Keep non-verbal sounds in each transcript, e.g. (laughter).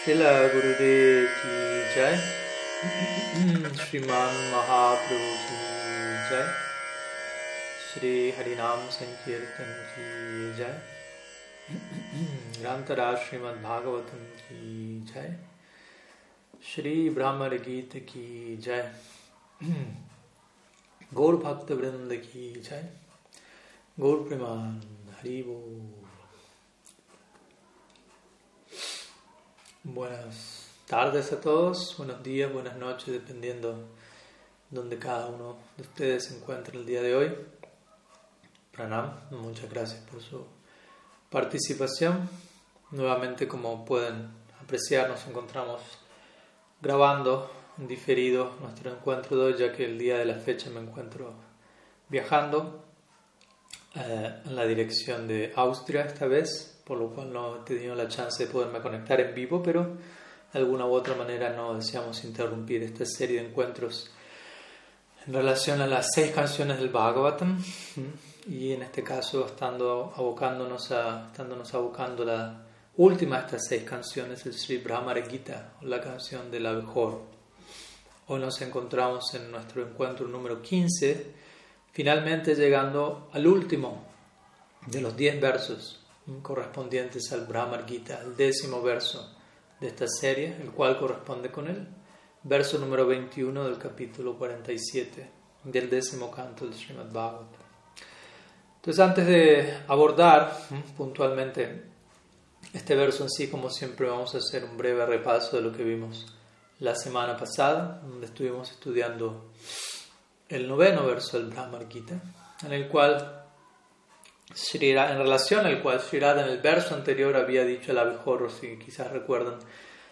शिला गुरुदेव की जय श्रीमान महाप्रभु की जय श्री हरिनाम संकीर्तन की जय ग्रंथराज श्रीमद् भागवतम की जय श्री ब्राह्मण गीत की जय गौर भक्त वृंद की जय गौर प्रमान Hari Buenas tardes a todos, buenos días, buenas noches, dependiendo donde cada uno de ustedes se encuentre el día de hoy. Pranam, muchas gracias por su participación. Nuevamente, como pueden apreciar, nos encontramos grabando en diferido nuestro encuentro de hoy, ya que el día de la fecha me encuentro viajando eh, en la dirección de Austria esta vez por lo cual no he tenido la chance de poderme conectar en vivo, pero de alguna u otra manera no deseamos interrumpir esta serie de encuentros en relación a las seis canciones del Bhagavatam y en este caso estando abocándonos a, estándonos abocando la última de estas seis canciones, el Sri Brahmara Gita, la canción del abejor. Hoy nos encontramos en nuestro encuentro número 15, finalmente llegando al último de los diez versos correspondientes al Brahmar Gita, el décimo verso de esta serie, el cual corresponde con el verso número 21 del capítulo 47 del décimo canto del Srimad Bhagavatam. Entonces, antes de abordar puntualmente este verso en sí, como siempre, vamos a hacer un breve repaso de lo que vimos la semana pasada, donde estuvimos estudiando el noveno verso del Brahmar Gita, en el cual en relación al cual Sri en el verso anterior había dicho al abejorro, si quizás recuerdan,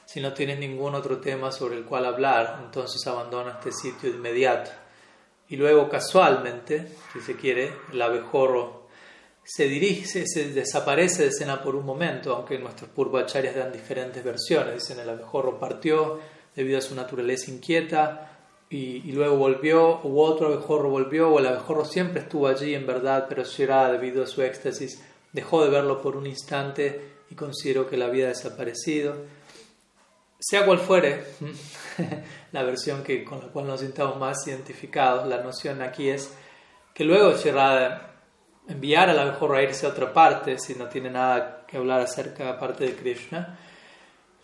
si no tienes ningún otro tema sobre el cual hablar, entonces abandona este sitio inmediato. Y luego casualmente, si se quiere, el abejorro se dirige, se desaparece de escena por un momento, aunque nuestros purvacharyas dan diferentes versiones. Dicen el abejorro partió debido a su naturaleza inquieta, y, luego volvió, u otro abejorro volvió, o el abejorro siempre estuvo allí en verdad, pero Shira, debido a su éxtasis, dejó de verlo por un instante y consideró que le había desaparecido. Sea cual fuere (laughs) la versión que, con la cual nos sintamos más identificados, la noción aquí es que luego Shira enviar al abejorro a irse a otra parte, si no tiene nada que hablar acerca parte de Krishna,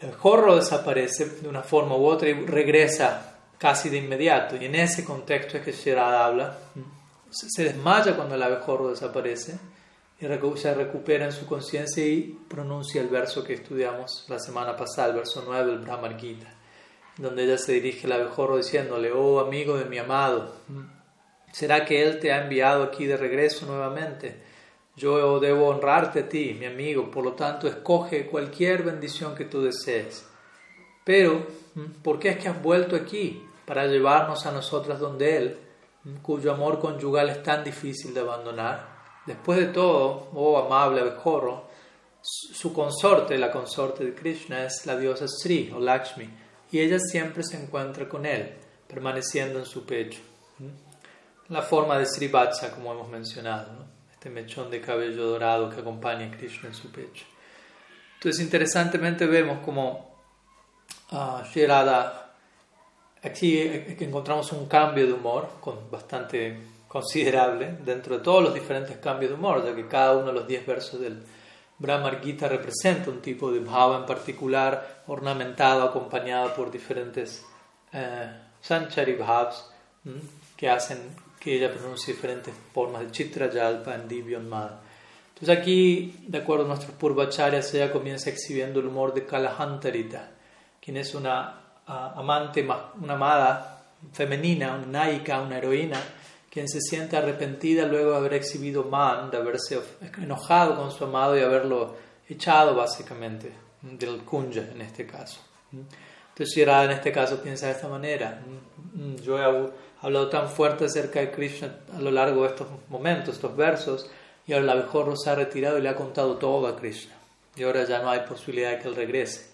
el abejorro desaparece de una forma u otra y regresa casi de inmediato. Y en ese contexto es que Shirada habla. Se desmaya cuando el abejorro desaparece y se recupera en su conciencia y pronuncia el verso que estudiamos la semana pasada, el verso 9 del Brahmar Gita, donde ella se dirige al abejorro diciéndole, oh amigo de mi amado, ¿será que él te ha enviado aquí de regreso nuevamente? Yo debo honrarte a ti, mi amigo, por lo tanto escoge cualquier bendición que tú desees. Pero, ¿por qué es que has vuelto aquí? Para llevarnos a nosotras donde Él, cuyo amor conyugal es tan difícil de abandonar. Después de todo, oh amable abejorro, su consorte, la consorte de Krishna, es la diosa Sri o Lakshmi, y ella siempre se encuentra con él, permaneciendo en su pecho. La forma de Sri Vatsa, como hemos mencionado, este mechón de cabello dorado que acompaña a Krishna en su pecho. Entonces, interesantemente vemos como uh, Aquí encontramos un cambio de humor con bastante considerable dentro de todos los diferentes cambios de humor, ya que cada uno de los diez versos del Brahmar Gita representa un tipo de bhava en particular, ornamentado, acompañado por diferentes eh, sanchari bhavs que hacen que ella pronuncie diferentes formas de chitra, yalpa, endivyo, mad. Entonces aquí, de acuerdo a nuestros purvacharyas, ella comienza exhibiendo el humor de Kalahantarita, quien es una amante, una amada femenina, una naika, una heroína, quien se siente arrepentida luego de haber exhibido man, de haberse enojado con su amado y haberlo echado básicamente del kunja en este caso. Entonces Shirada en este caso piensa de esta manera. Yo he hablado tan fuerte acerca de Krishna a lo largo de estos momentos, estos versos, y ahora el abejorro se ha retirado y le ha contado todo a Krishna. Y ahora ya no hay posibilidad de que él regrese.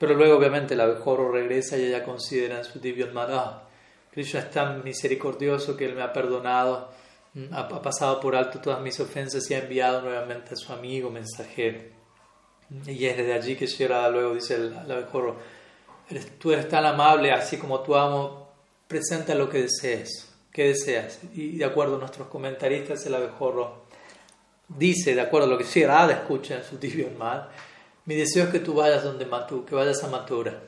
Pero luego obviamente el abejorro regresa y ella considera en su divio ah, Krishna es tan misericordioso que él me ha perdonado, mm, ha, pasado por alto todas mis ofensas y ha enviado nuevamente a su amigo mensajero. Y es desde allí que Shirada luego dice el, abejorro, tú eres tan amable, así como tú amo, presenta lo que desees. ¿Qué deseas? Y de acuerdo a nuestros comentaristas, el abejorro dice, de acuerdo a lo que Shirada escucha en su tibio mal, mi deseo es que tú vayas donde Matu, que vayas a Mathura.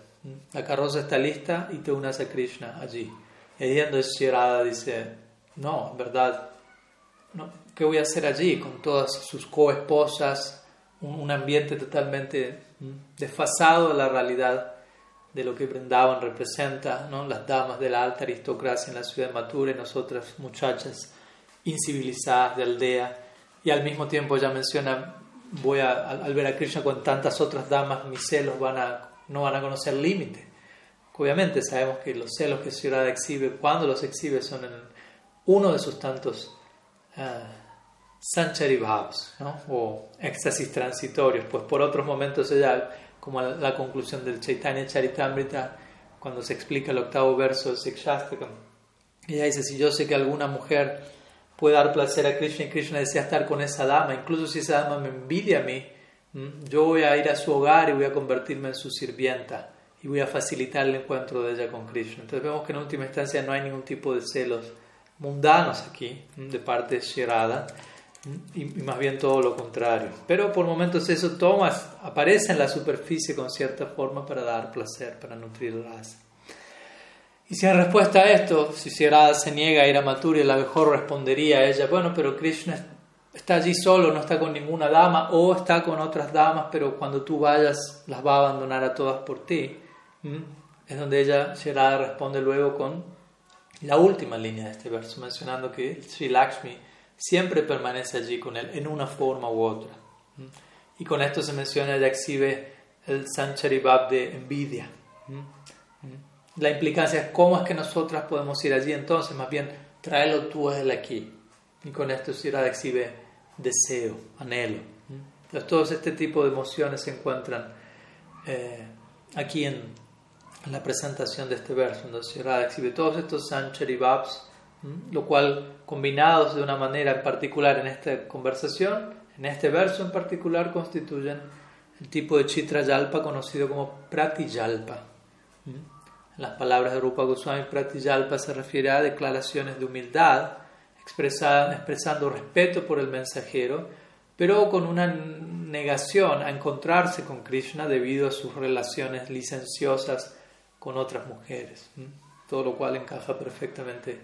La carroza está lista y te unas a Krishna allí. Y ahí es Shirada dice, no, en verdad, no, ¿qué voy a hacer allí con todas sus coesposas? Un, un ambiente totalmente desfasado de la realidad de lo que Brindavan representa, ¿no? las damas de la alta aristocracia en la ciudad de Mathura y nosotras muchachas incivilizadas de aldea. Y al mismo tiempo ella menciona, voy a, al ver a Krishna con tantas otras damas, mis celos van a, no van a conocer límite. Obviamente sabemos que los celos que Ciudad exhibe, cuando los exhibe, son en uno de sus tantos uh, sanchari ¿no? o éxtasis transitorios, pues por otros momentos ella como la conclusión del Chaitanya Charitamrita, cuando se explica el octavo verso del Sikshastakam. Ella dice, si yo sé que alguna mujer puede dar placer a Krishna y Krishna desea estar con esa dama, incluso si esa dama me envidia a mí, yo voy a ir a su hogar y voy a convertirme en su sirvienta y voy a facilitar el encuentro de ella con Krishna. Entonces vemos que en última instancia no hay ningún tipo de celos mundanos aquí de parte de Shirada y, más bien todo lo contrario. Pero por momentos eso toma, aparece en la superficie con cierta forma para dar placer, para nutrir. Y si en respuesta a esto, si Sierada se niega a ir a Mathura, la mejor respondería a ella, bueno, pero Krishna está allí solo, no está con ninguna dama, o está con otras damas, pero cuando tú vayas las va a abandonar a todas por ti. Es donde ella, Sierada, responde luego con la última línea de este verso, mencionando que Sri Lakshmi siempre permanece allí con él en una forma u otra. Y con esto se menciona, ya exhibe el Sancharibab de envidia. La implicancia es cómo es que nosotras podemos ir allí entonces, más bien tráelo tú él aquí. Y con esto Sirada exhibe deseo, anhelo. Entonces todos este tipo de emociones se encuentran eh, aquí en, la presentación de este verso, donde Sirada exhibe todos estos Sancharibabs lo cual combinados de una manera en particular en esta conversación, en este verso en particular, constituyen el tipo de chitra yalpa conocido como pratiyalpa. Las palabras de Rupa Goswami, pratiyalpa se refiere a declaraciones de humildad, expresando respeto por el mensajero, pero con una negación a encontrarse con Krishna debido a sus relaciones licenciosas con otras mujeres. Todo lo cual encaja perfectamente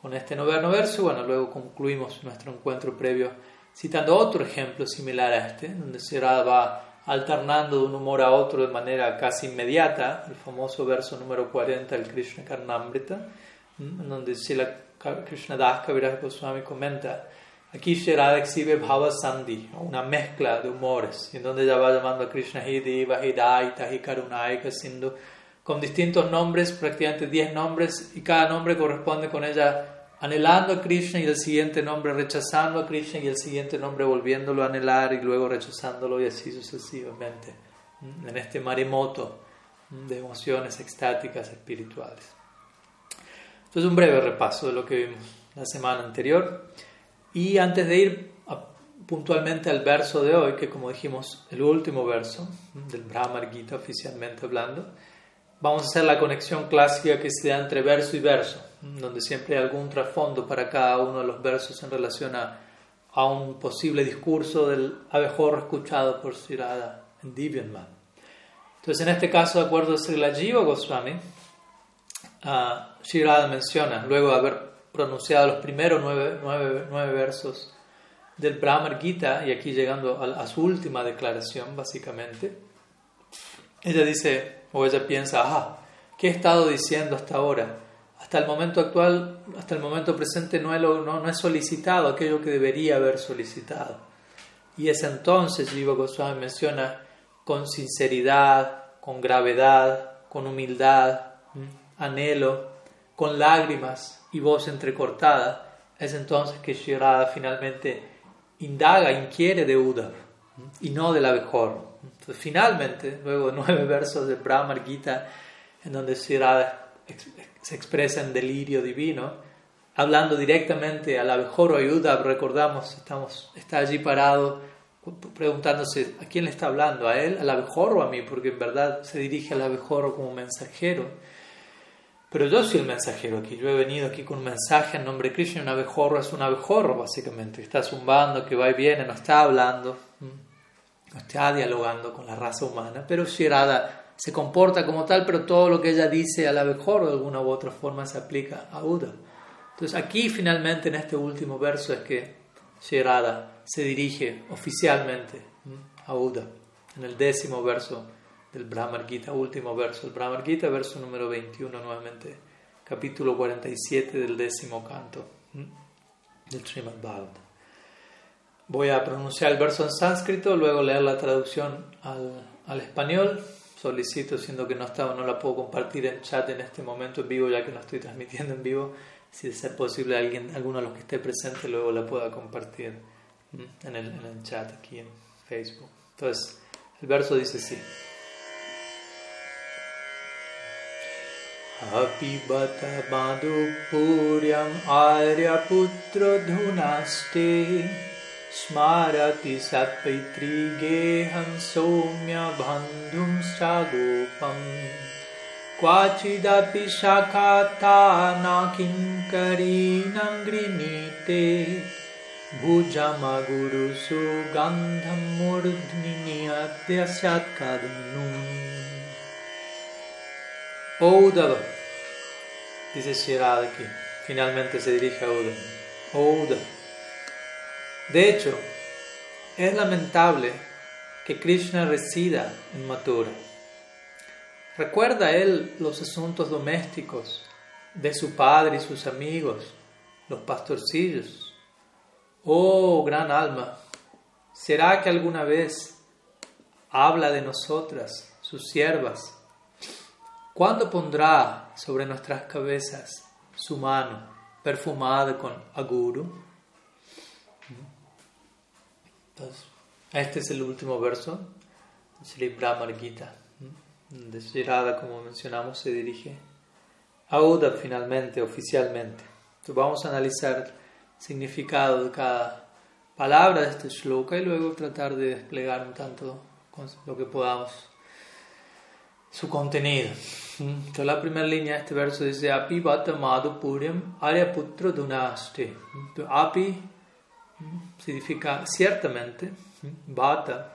con este noveno verso. Bueno, luego concluimos nuestro encuentro previo citando otro ejemplo similar a este, donde Sera va alternando de un humor a otro de manera casi inmediata, el famoso verso número 40 del Krishna Karnamrita, en donde Krishna Das Kaviraj Goswami comenta, aquí Sherada exhibe Bhava Sandhi, una mezcla de humores, en donde ella va llamando a Krishna Hideva, Hidaita, Hikarunaika, Sindhu, con distintos nombres, prácticamente 10 nombres, y cada nombre corresponde con ella anhelando a Krishna y el siguiente nombre rechazando a Krishna y el siguiente nombre volviéndolo a anhelar y luego rechazándolo y así sucesivamente, en este maremoto de emociones extáticas espirituales. Entonces un breve repaso de lo que vimos la semana anterior. Y antes de ir puntualmente al verso de hoy, que como dijimos, el último verso del Brahma Gita oficialmente hablando, vamos a hacer la conexión clásica que se da entre verso y verso donde siempre hay algún trasfondo para cada uno de los versos en relación a, un posible discurso del abejorro escuchado por Sirada en Divyanman. Entonces, en este caso, de acuerdo a Srila Jiva Goswami, uh, menciona, luego de haber pronunciado los primeros nueve, nueve, versos del Brahma Gita, y aquí llegando a, a, su última declaración, básicamente, ella dice, o ella piensa, ah, ¿qué he estado diciendo hasta ahora? hasta el momento actual, hasta el momento presente, no he, solicitado aquello que debería haber solicitado. Y es entonces, Jiva Goswami menciona, con sinceridad, con gravedad, con humildad, anhelo, con lágrimas y voz entrecortada, es entonces que Shirada finalmente indaga, inquiere de Uddhav y no del abejorro. Entonces, finalmente, luego nueve (laughs) versos de Brahma Gita, en donde Shirada se expresa en delirio divino, hablando directamente al abejorro ayuda, recordamos, estamos, está allí parado preguntándose a quién le está hablando, a él, al abejorro a mí, porque en verdad se dirige al abejorro como mensajero. Pero yo soy el mensajero aquí, yo he venido aquí con un mensaje en nombre de Krishna, un abejorro es un abejorro básicamente, está zumbando, que va y viene, no está hablando, está dialogando con la raza humana, pero Shirada se comporta como tal, pero todo lo que ella dice al abejorro de alguna u otra forma se aplica a Uda. Entonces aquí finalmente en este último verso es que Shirada se dirige oficialmente a Uda, en el décimo verso del Brahmar Gita, último verso, el Brahmar Gita, verso número 21 nuevamente, capítulo 47 del décimo canto del Srimad Bhagavatam. Voy a pronunciar el verso en sánscrito, luego leer la traducción al, al español. Solicito, siendo que no, estaba, no la puedo compartir en chat en este momento en vivo, ya que no estoy transmitiendo (laughs) en vivo, si es posible alguien, alguno de los que esté presente luego la pueda compartir en el, en el chat aquí en Facebook. Entonces, el verso dice así. अपिबत मधुपुर्यम् आर्यपुत्रधुनास्ते स्मारति सत्पैतृगेहं सौम्यबन्धुं सागोपम् क्वाचिदपि शाखाता न किङ्करीणं भुजमगुरुसुगन्धं मूर्ध्नियत्य स्यात्कदनुम् Oudava, dice Shirada finalmente se dirige a Uda. De hecho, es lamentable que Krishna resida en Mathura. ¿Recuerda él los asuntos domésticos de su padre y sus amigos, los pastorcillos? Oh, gran alma, ¿será que alguna vez habla de nosotras, sus siervas, ¿Cuándo pondrá sobre nuestras cabezas su mano perfumada con aguru? Entonces, este es el último verso de Sri Brahma Gita. De Shirada, como mencionamos, se dirige a Uda finalmente, oficialmente. Entonces vamos a analizar el significado de cada palabra de este shloka y luego tratar de desplegar un tanto lo que podamos su contenido. Entonces la primera línea de este verso dice Api Vata Madhupuriam Aryaputra Dunaste. Api significa ciertamente, Vata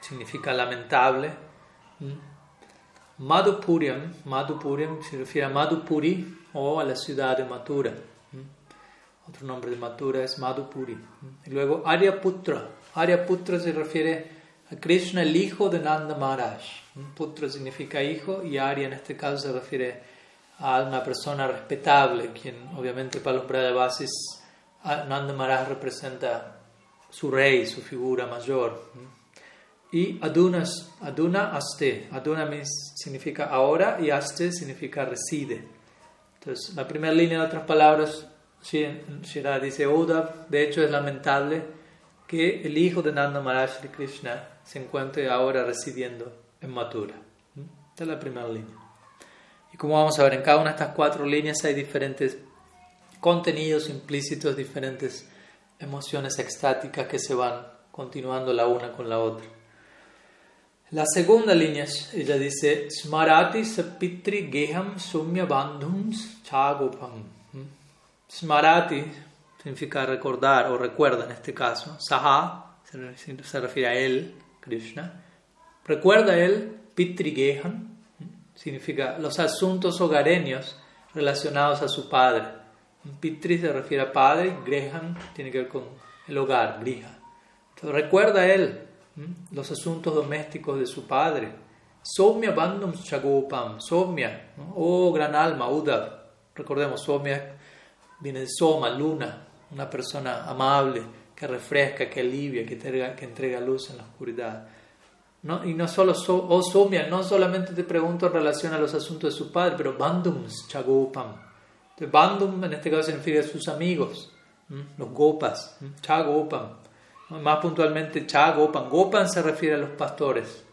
significa lamentable. Madhupuriam, Madhupuriam se refiere a Madhupuri o a la ciudad de Mathura. Otro nombre de Mathura es Madhupuri. Y luego Aryaputra. Aryaputra se refiere Krishna, el hijo de Nanda Maharaj. Putra significa hijo y Arya en este caso se refiere a una persona respetable, quien obviamente para los Brajavasis Nanda Maharaj representa su rey, su figura mayor. Y Aduna, Aduna Aste. Aduna significa ahora y Aste significa reside. Entonces, la primera línea de otras palabras, Shira dice Uddhav, de hecho es lamentable que el hijo de Nanda Maharaj de Krishna se encuentre ahora residiendo en Mathura. Esta es la primera línea. Y como vamos a ver, en cada una de estas cuatro líneas hay diferentes contenidos implícitos, diferentes emociones extáticas que se van continuando la una con la otra. La segunda línea, ella dice, Smarati sapitri geham sumya bandhums chagopam. Smarati significa recordar o recuerda en este caso. Saha se refiere a él, Krishna. Recuerda él Pitrigehan, significa los asuntos hogareños relacionados a su padre. Pitri se refiere a padre, Grehan tiene que ver con el hogar, Griha. Entonces, recuerda él los asuntos domésticos de su padre. Somya Bandhum Chagopam, Somya, oh gran alma, Uddhav. Recordemos, Somya viene de Soma, luna, una persona amable que refresca, que alivia, que entrega, que entrega luz en la oscuridad. ¿No? Y no solo, oh Somya, no solamente te pregunto en relación a los asuntos de su padre, pero Bandum Chagopam. Bandum en este caso significa sus amigos, los Gopas, Chagopam. Más puntualmente Chagopam. Gopan se refiere a los pastores,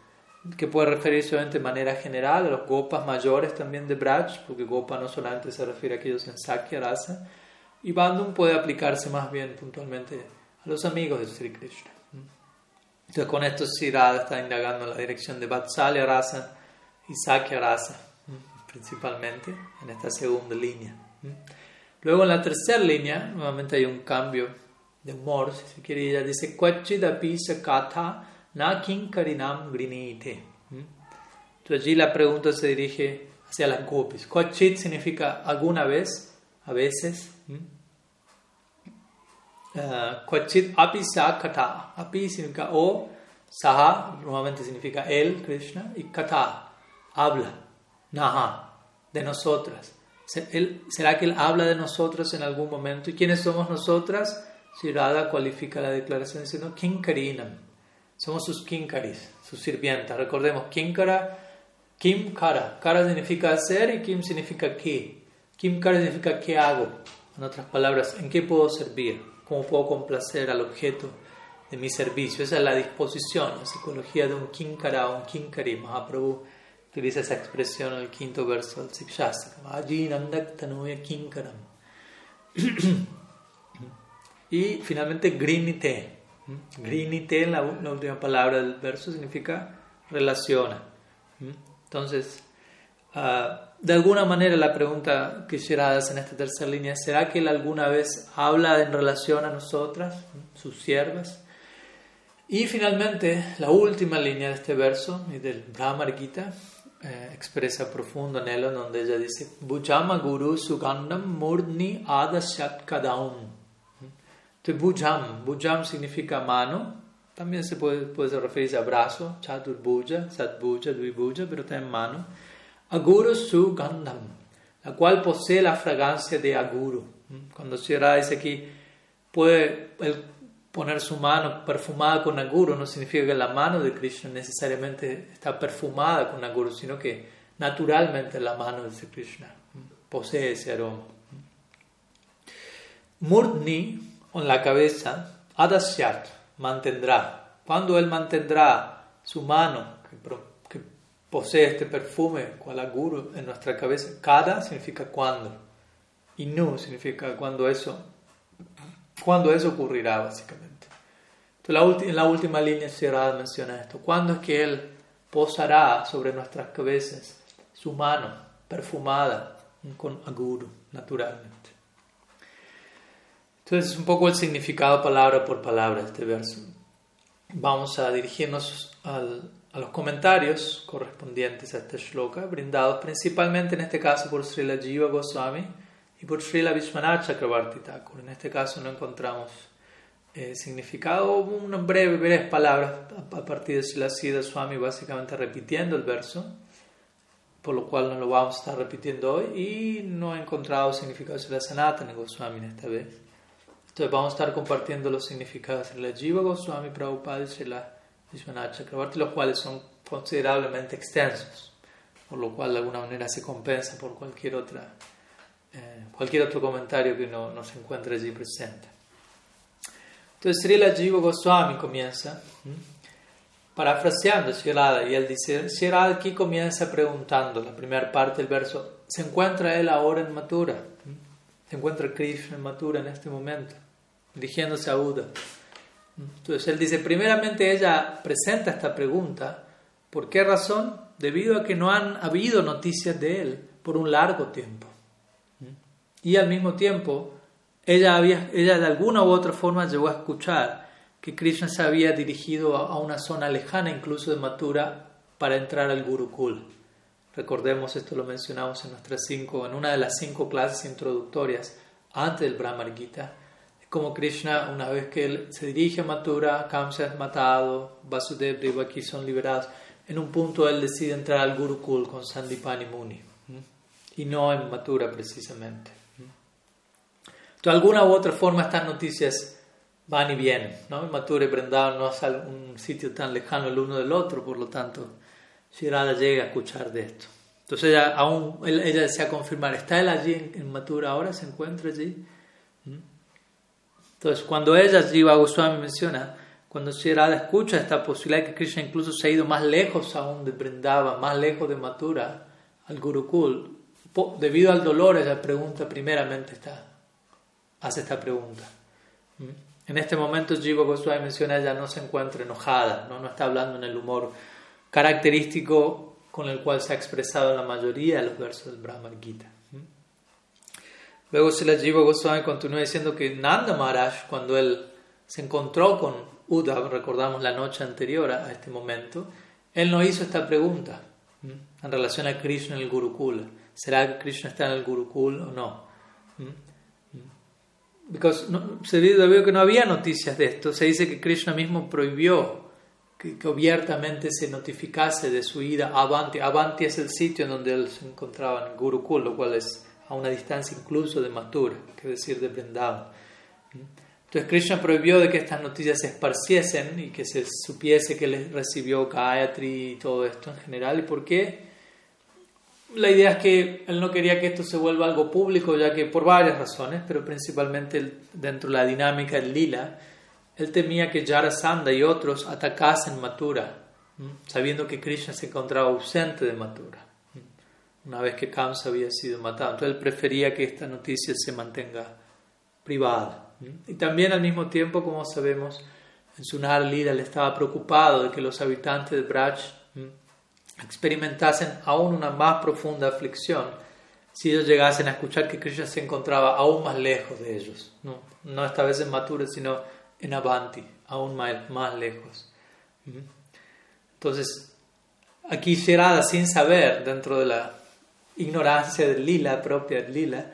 que puede referirse de manera general a los Gopas mayores también de Braj, porque Gopa no solamente se refiere a aquellos en Sakya Rasa, y Bandum puede aplicarse más bien puntualmente a los amigos de Sri Krishna. Entonces con esto Sirada está indagando la dirección de Vatsalya Rasa y Sakya Rasa, principalmente en esta segunda línea. Luego en la tercera línea, nuevamente hay un cambio de humor, si se quiere, dice, Kwachidapisa katha na kinkarinam grinite. Entonces allí la pregunta se dirige hacia las gopis. Kwachit significa alguna vez, a veces. Kwachit api kata. Api significa o, saha nuevamente significa él, Krishna, y kata, habla, naha, de nosotras. ¿Será que Él habla de nosotros en algún momento? ¿Y quiénes somos nosotras? Si Radha cualifica la declaración diciendo Kinkarinam. Somos sus kinkaris, sus sirvientas. Recordemos, Kinkara, Kim Kara. Kara significa hacer y Kim significa qué. Kim Kara significa qué hago. En otras palabras, ¿en qué puedo servir? ¿Cómo puedo complacer al objeto de mi servicio? Esa es la disposición, la psicología de un Kinkara o un Kinkari. Mahaprabhu utiliza esa expresión en el quinto verso del Sikshastra. Allí Kinkaram. (clears throat) y finalmente Grinite. Grinite, la, la última palabra del verso, significa relaciona. Entonces, ah, de alguna manera la pregunta que Shirada hace en esta tercera línea, ¿será que él alguna vez habla en relación a nosotras, sus siervas? Y finalmente, la última línea de este verso y del Brahma Gita eh, expresa profundo anhelo donde ella dice Bujama Guru Sugandam Murni Adasyat Kadaum. Entonces, Bujam, Bujam significa mano, también se puede, puede referirse a brazo, Chaturbuja, Satbuja, Dvibuja, pero también mano. Aguru Sugandam, la cual posee la fragancia de Aguru. Cuando Sierra dice aquí, puede el poner su mano perfumada con Aguru no significa que la mano de Krishna necesariamente está perfumada con Aguru, sino que naturalmente la mano de Krishna posee ese aroma. Murni, en la cabeza, Adasyat, mantendrá. Cuando él mantendrá su mano, que, posee este perfume, cual Aguru, en nuestra cabeza, cada significa cuando. Y nu significa cuando eso ¿Cuándo eso ocurrirá, básicamente? Entonces, en la última línea cerrada menciona esto. ¿Cuándo es que Él posará sobre nuestras cabezas su mano perfumada con aguru, naturalmente? Entonces, es un poco el significado palabra por palabra de este verso. Vamos a dirigirnos a los comentarios correspondientes a este shloka, brindados principalmente en este caso por Srila Jiva Goswami y por Srila Vishwanath Chakrabarti Thakur. En este caso no encontramos eh, significado, unas breves, palabras a partir de Srila Siddha Swami básicamente repitiendo el verso, por lo cual no lo vamos a estar repitiendo hoy, y no he encontrado significado de Srila Sanatana Goswami en esta vez. Entonces vamos a estar compartiendo los significados de la Jiva Goswami Prabhupada y Srila Vishwanath Chakrabarti, los cuales son considerablemente extensos, por lo cual de alguna manera se compensa por cualquier otra eh, cualquier otro comentario que no, se encuentre allí presente. Entonces Srila Jiva Goswami comienza, parafraseando Shirada, y él dice, Shirada aquí comienza preguntando, la primera parte del verso, ¿se encuentra él ahora en Mathura? ¿Se encuentra Krishna en Mathura en este momento? Dirigiéndose a Uda. Entonces él dice, primeramente ella presenta esta pregunta, ¿por qué razón? Debido a que no han habido noticias de él por un largo tiempo. Y al mismo tiempo, ella, había, ella de alguna u otra forma llegó a escuchar que Krishna se había dirigido a una zona lejana, incluso de Mathura, para entrar al Gurukul. Recordemos, esto lo mencionamos en, nuestras cinco, en una de las cinco clases introductorias antes del Brahmar Gita. Como Krishna, una vez que él se dirige a Mathura, Kamsa es matado, Vasudev y Devaki son liberados. En un punto él decide entrar al Gurukul con Sandipani Muni y no en Mathura precisamente. De alguna u otra forma estas noticias van y vienen. ¿no? Mathura y Vrindavan no es un sitio tan lejano el uno del otro, por lo tanto, Shirada llega a escuchar de esto. Entonces ella, aún, ella desea confirmar, ¿está él allí en, Mathura ahora? ¿Se encuentra allí? ¿Mm? Entonces cuando ella, Jiva Goswami menciona, cuando Shirada escucha esta posibilidad que Krishna incluso se ha ido más lejos aún de Vrindavan, más lejos de Mathura, al Gurukul, debido al dolor ella pregunta primeramente está hace esta pregunta. ¿Mm? En este momento Jiva Goswami menciona ella no se encuentra enojada, ¿no? no está hablando en el humor característico con el cual se ha expresado la mayoría de los versos del Brahma Gita. Luego la Jiva Goswami continúa diciendo que Nanda Maharaj, cuando él se encontró con Uddhav, recordamos la noche anterior a este momento, él no hizo esta pregunta en relación a Krishna en el Gurukula. ¿Será que Krishna está en el Gurukul o no? Porque se vio que no había noticias de esto. Se dice que Krishna mismo prohibió que, que, abiertamente se notificase de su ida a Avanti. Avanti es el sitio en donde él se encontraba, en Gurukul, lo cual es a una distancia incluso de Mathura, que decir de Vrindavan. Entonces Krishna prohibió de que estas noticias se esparciesen y que se supiese que él recibió Gayatri y todo esto en general. ¿Y por qué? La idea es que él no quería que esto se vuelva algo público, ya que por varias razones, pero principalmente dentro de la dinámica del lila, él temía que Jarasandha y otros atacasen Mathura, sabiendo que Krishna se encontraba ausente de Mathura una vez que Kamsa había sido matado. Entonces él prefería que esta noticia se mantenga privada. Y también al mismo tiempo, como sabemos, en Sunar Lila él estaba preocupado de que los habitantes de Braj experimentasen aún una más profunda aflicción si ellos llegasen a escuchar que Krishna se encontraba aún más lejos de ellos. No, no esta vez en Mathura, sino en Avanti, aún más, más lejos. Entonces, aquí Sherada, sin saber, dentro de la ignorancia del lila, propia del lila,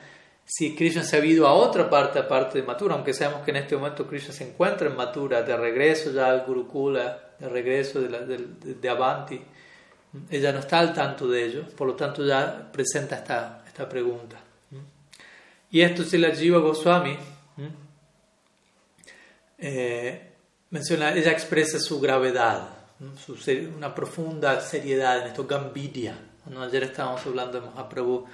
si Krishna se ha ido a otra parte aparte de Mathura, aunque sabemos que en este momento Krishna se encuentra en Mathura, de regreso ya al Gurukula, de regreso de, de, Avanti, ella no está al tanto de ello, por lo tanto ya presenta esta, esta pregunta. Y esto si la Jiva Goswami eh, menciona, ella expresa su gravedad, su, una profunda seriedad en esto, Gambidya ayer estábamos hablando de Mahaprabhu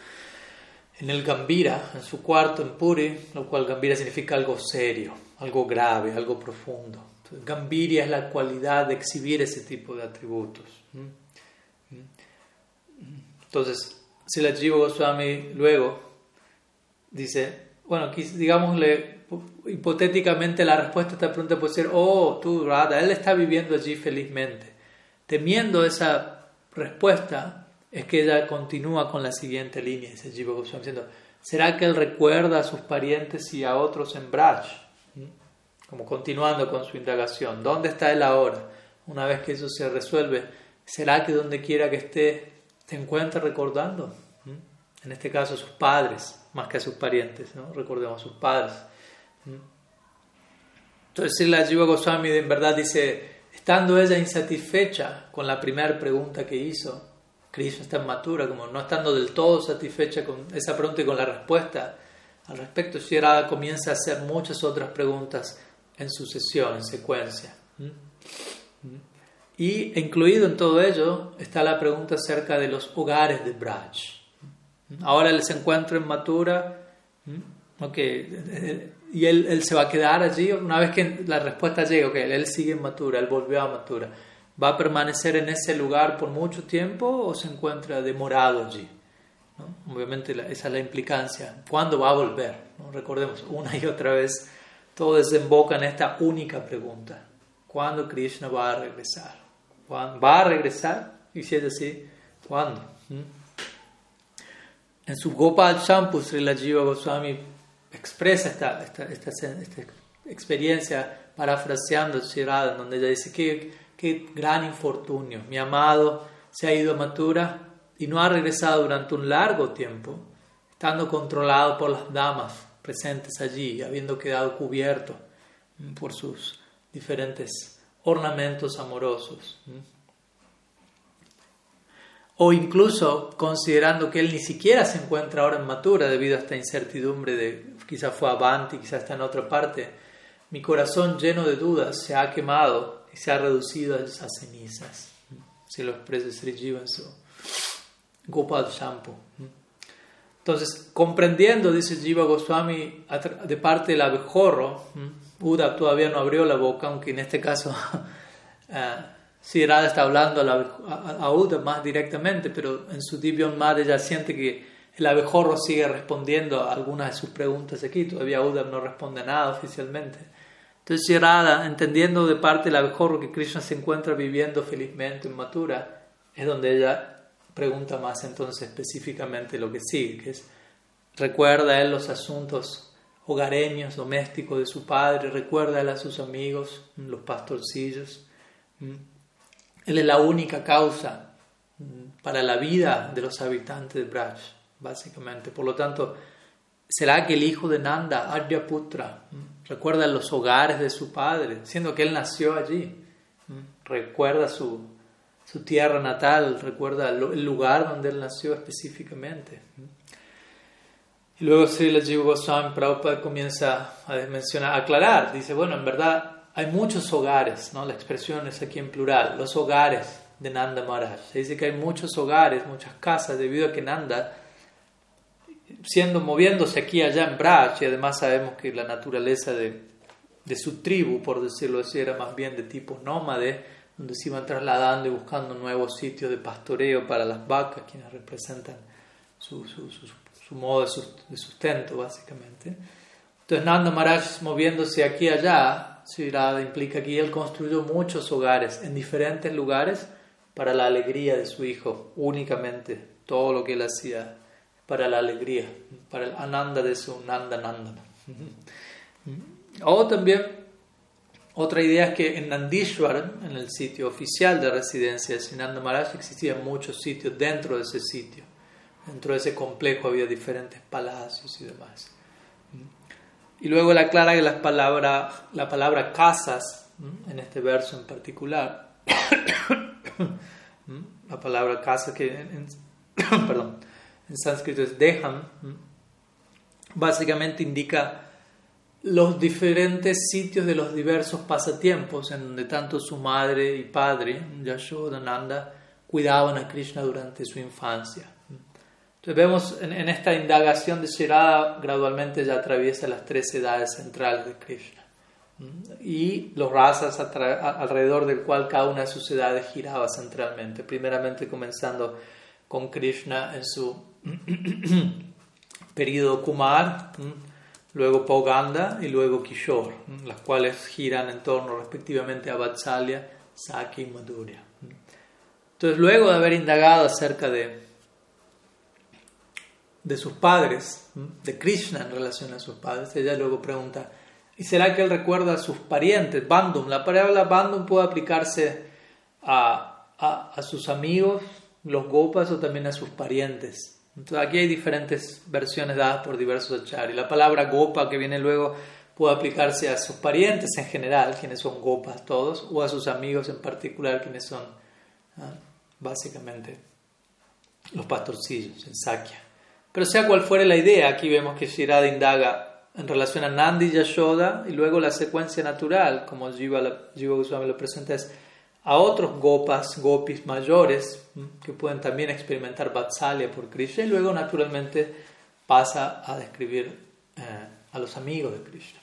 en el Gambira, en su cuarto en Puri, lo cual Gambira significa algo serio, algo grave, algo profundo. Entonces, Gambiria es la cualidad de exhibir ese tipo de atributos. Entonces, si la Jiva Goswami luego dice, bueno, digámosle, hipotéticamente la respuesta a esta pregunta puede ser, oh, tú, Radha, él está viviendo allí felizmente. Temiendo esa respuesta, es que ella continúa con la siguiente línea, dice Jiva Goswami, diciendo, ¿será que él recuerda a sus parientes y a otros en Braj? ¿Mm? Como continuando con su indagación, ¿dónde está él ahora? Una vez que eso se resuelve, ¿será que donde quiera que esté se encuentra recordando? ¿Mm? En este caso a sus padres, más que a sus parientes, ¿no? recordemos a sus padres. ¿Mm? Entonces la Jiva Goswami en verdad dice, estando ella insatisfecha con la primera pregunta que hizo, Krishna está en Matura, como no estando del todo satisfecha con esa pregunta y con la respuesta al respecto, Shirada comienza a hacer muchas otras preguntas en sucesión, en secuencia. Y incluido en todo ello está la pregunta acerca de los hogares de Braj. Ahora él se encuentra en Matura, okay, y él, se va a quedar allí una vez que la respuesta llega, okay, él sigue en Matura, él volvió a Matura ¿Va a permanecer en ese lugar por mucho tiempo o se encuentra demorado allí? Obviamente esa es la implicancia. ¿Cuándo va a volver? Recordemos una y otra vez, todo desemboca en esta única pregunta. ¿Cuándo Krishna va a regresar? ¿Va a regresar? Y si es así, ¿cuándo? ¿Mm? En su Gopal Shampoo, Srila Jiva Goswami expresa esta, esta, esta, esta experiencia parafraseando Shirada, donde ella dice que qué gran infortunio. Mi amado se ha ido a Matura y no ha regresado durante un largo tiempo, estando controlado por las damas presentes allí, habiendo quedado cubierto por sus diferentes ornamentos amorosos. O incluso considerando que él ni siquiera se encuentra ahora en Matura debido a esta incertidumbre de quizá fue Avanti, quizá está en otra parte, mi corazón lleno de dudas se ha quemado y se ha reducido a esas cenizas. Se lo expresa Sri Jiva en su Gopal Shampoo. Entonces, comprendiendo, dice Jiva Goswami, de parte del abejorro, Uda todavía no abrió la boca, aunque en este caso (laughs) uh, Radha está hablando a, Uda más directamente, pero en su Divyon Madre ella siente que el abejorro sigue respondiendo a algunas de sus preguntas aquí, todavía Uda no responde nada oficialmente. Entonces Shirada, entendiendo de parte la mejor que Krishna se encuentra viviendo felizmente en Mathura, es donde ella pregunta más entonces específicamente lo que sigue, que es, recuerda él los asuntos hogareños, domésticos de su padre, recuerda a sus amigos, los pastorcillos. Él es la única causa para la vida de los habitantes de Braj, básicamente. Por lo tanto, ¿será que el hijo de Nanda, Aryaputra, recuerda los hogares de su padre, siendo que él nació allí? Recuerda su, su tierra natal, recuerda el lugar donde él nació específicamente. Y luego Srila Jiva Goswami Prabhupada comienza a mencionar, a aclarar, dice, bueno, en verdad hay muchos hogares, ¿no? la expresión es aquí en plural, los hogares de Nanda Maharaj. Se dice que hay muchos hogares, muchas casas, debido a que Nanda, siendo moviéndose aquí y allá en Braj, y además sabemos que la naturaleza de, de su tribu, por decirlo así, era más bien de tipo nómade, donde se iban trasladando y buscando nuevos sitios de pastoreo para las vacas, quienes representan su, su, su modo de sustento, básicamente. Entonces Nanda Maharaj moviéndose aquí y allá, Sirada implica que él construyó muchos hogares en diferentes lugares para la alegría de su hijo, únicamente todo lo que él hacía para la alegría, para el ananda de su Nanda Nanda. O también otra idea es que en Nandishwar, en el sitio oficial de residencia de Sinanda Maharaj, existían muchos sitios dentro de ese sitio. Dentro de ese complejo había diferentes palacios y demás. Y luego le aclara que las palabras, la palabra casas, en este verso en particular, (coughs) la palabra casa que en, (coughs) perdón, en sánscrito es deham, básicamente indica los diferentes sitios de los diversos pasatiempos en donde tanto su madre y padre, Yashodananda, cuidaban a Krishna durante su infancia. Entonces vemos en, en esta indagación de Shirada gradualmente ya atraviesa las tres edades centrales de Krishna y los razas alrededor del cual cada una de sus edades giraba centralmente. Primeramente comenzando con Krishna en su (clears throat) periodo Kumar, luego Poganda y luego Kishore, las cuales giran en torno respectivamente a Vatsalya, Saki y Madhurya. Entonces, luego de haber indagado acerca de, de sus padres, de Krishna en relación a sus padres, ella luego pregunta, ¿Y será que él recuerda a sus parientes? Bandum. La palabra bandum puede aplicarse a, a, sus amigos, los gopas, o también a sus parientes. Entonces aquí hay diferentes versiones dadas por diversos acharyas. La palabra gopa que viene luego puede aplicarse a sus parientes en general, quienes son gopas todos, o a sus amigos en particular, quienes son ¿ah? básicamente los pastorcillos en Sakya. Pero sea cual fuere la idea, aquí vemos que Shirada indaga en relación a Nandi y Yashoda, y luego la secuencia natural, como Jiva, Jiva Goswami lo presenta, es a otros gopas, gopis mayores, que pueden también experimentar Vatsalya por Krishna, y luego naturalmente pasa a describir eh, a los amigos de Krishna.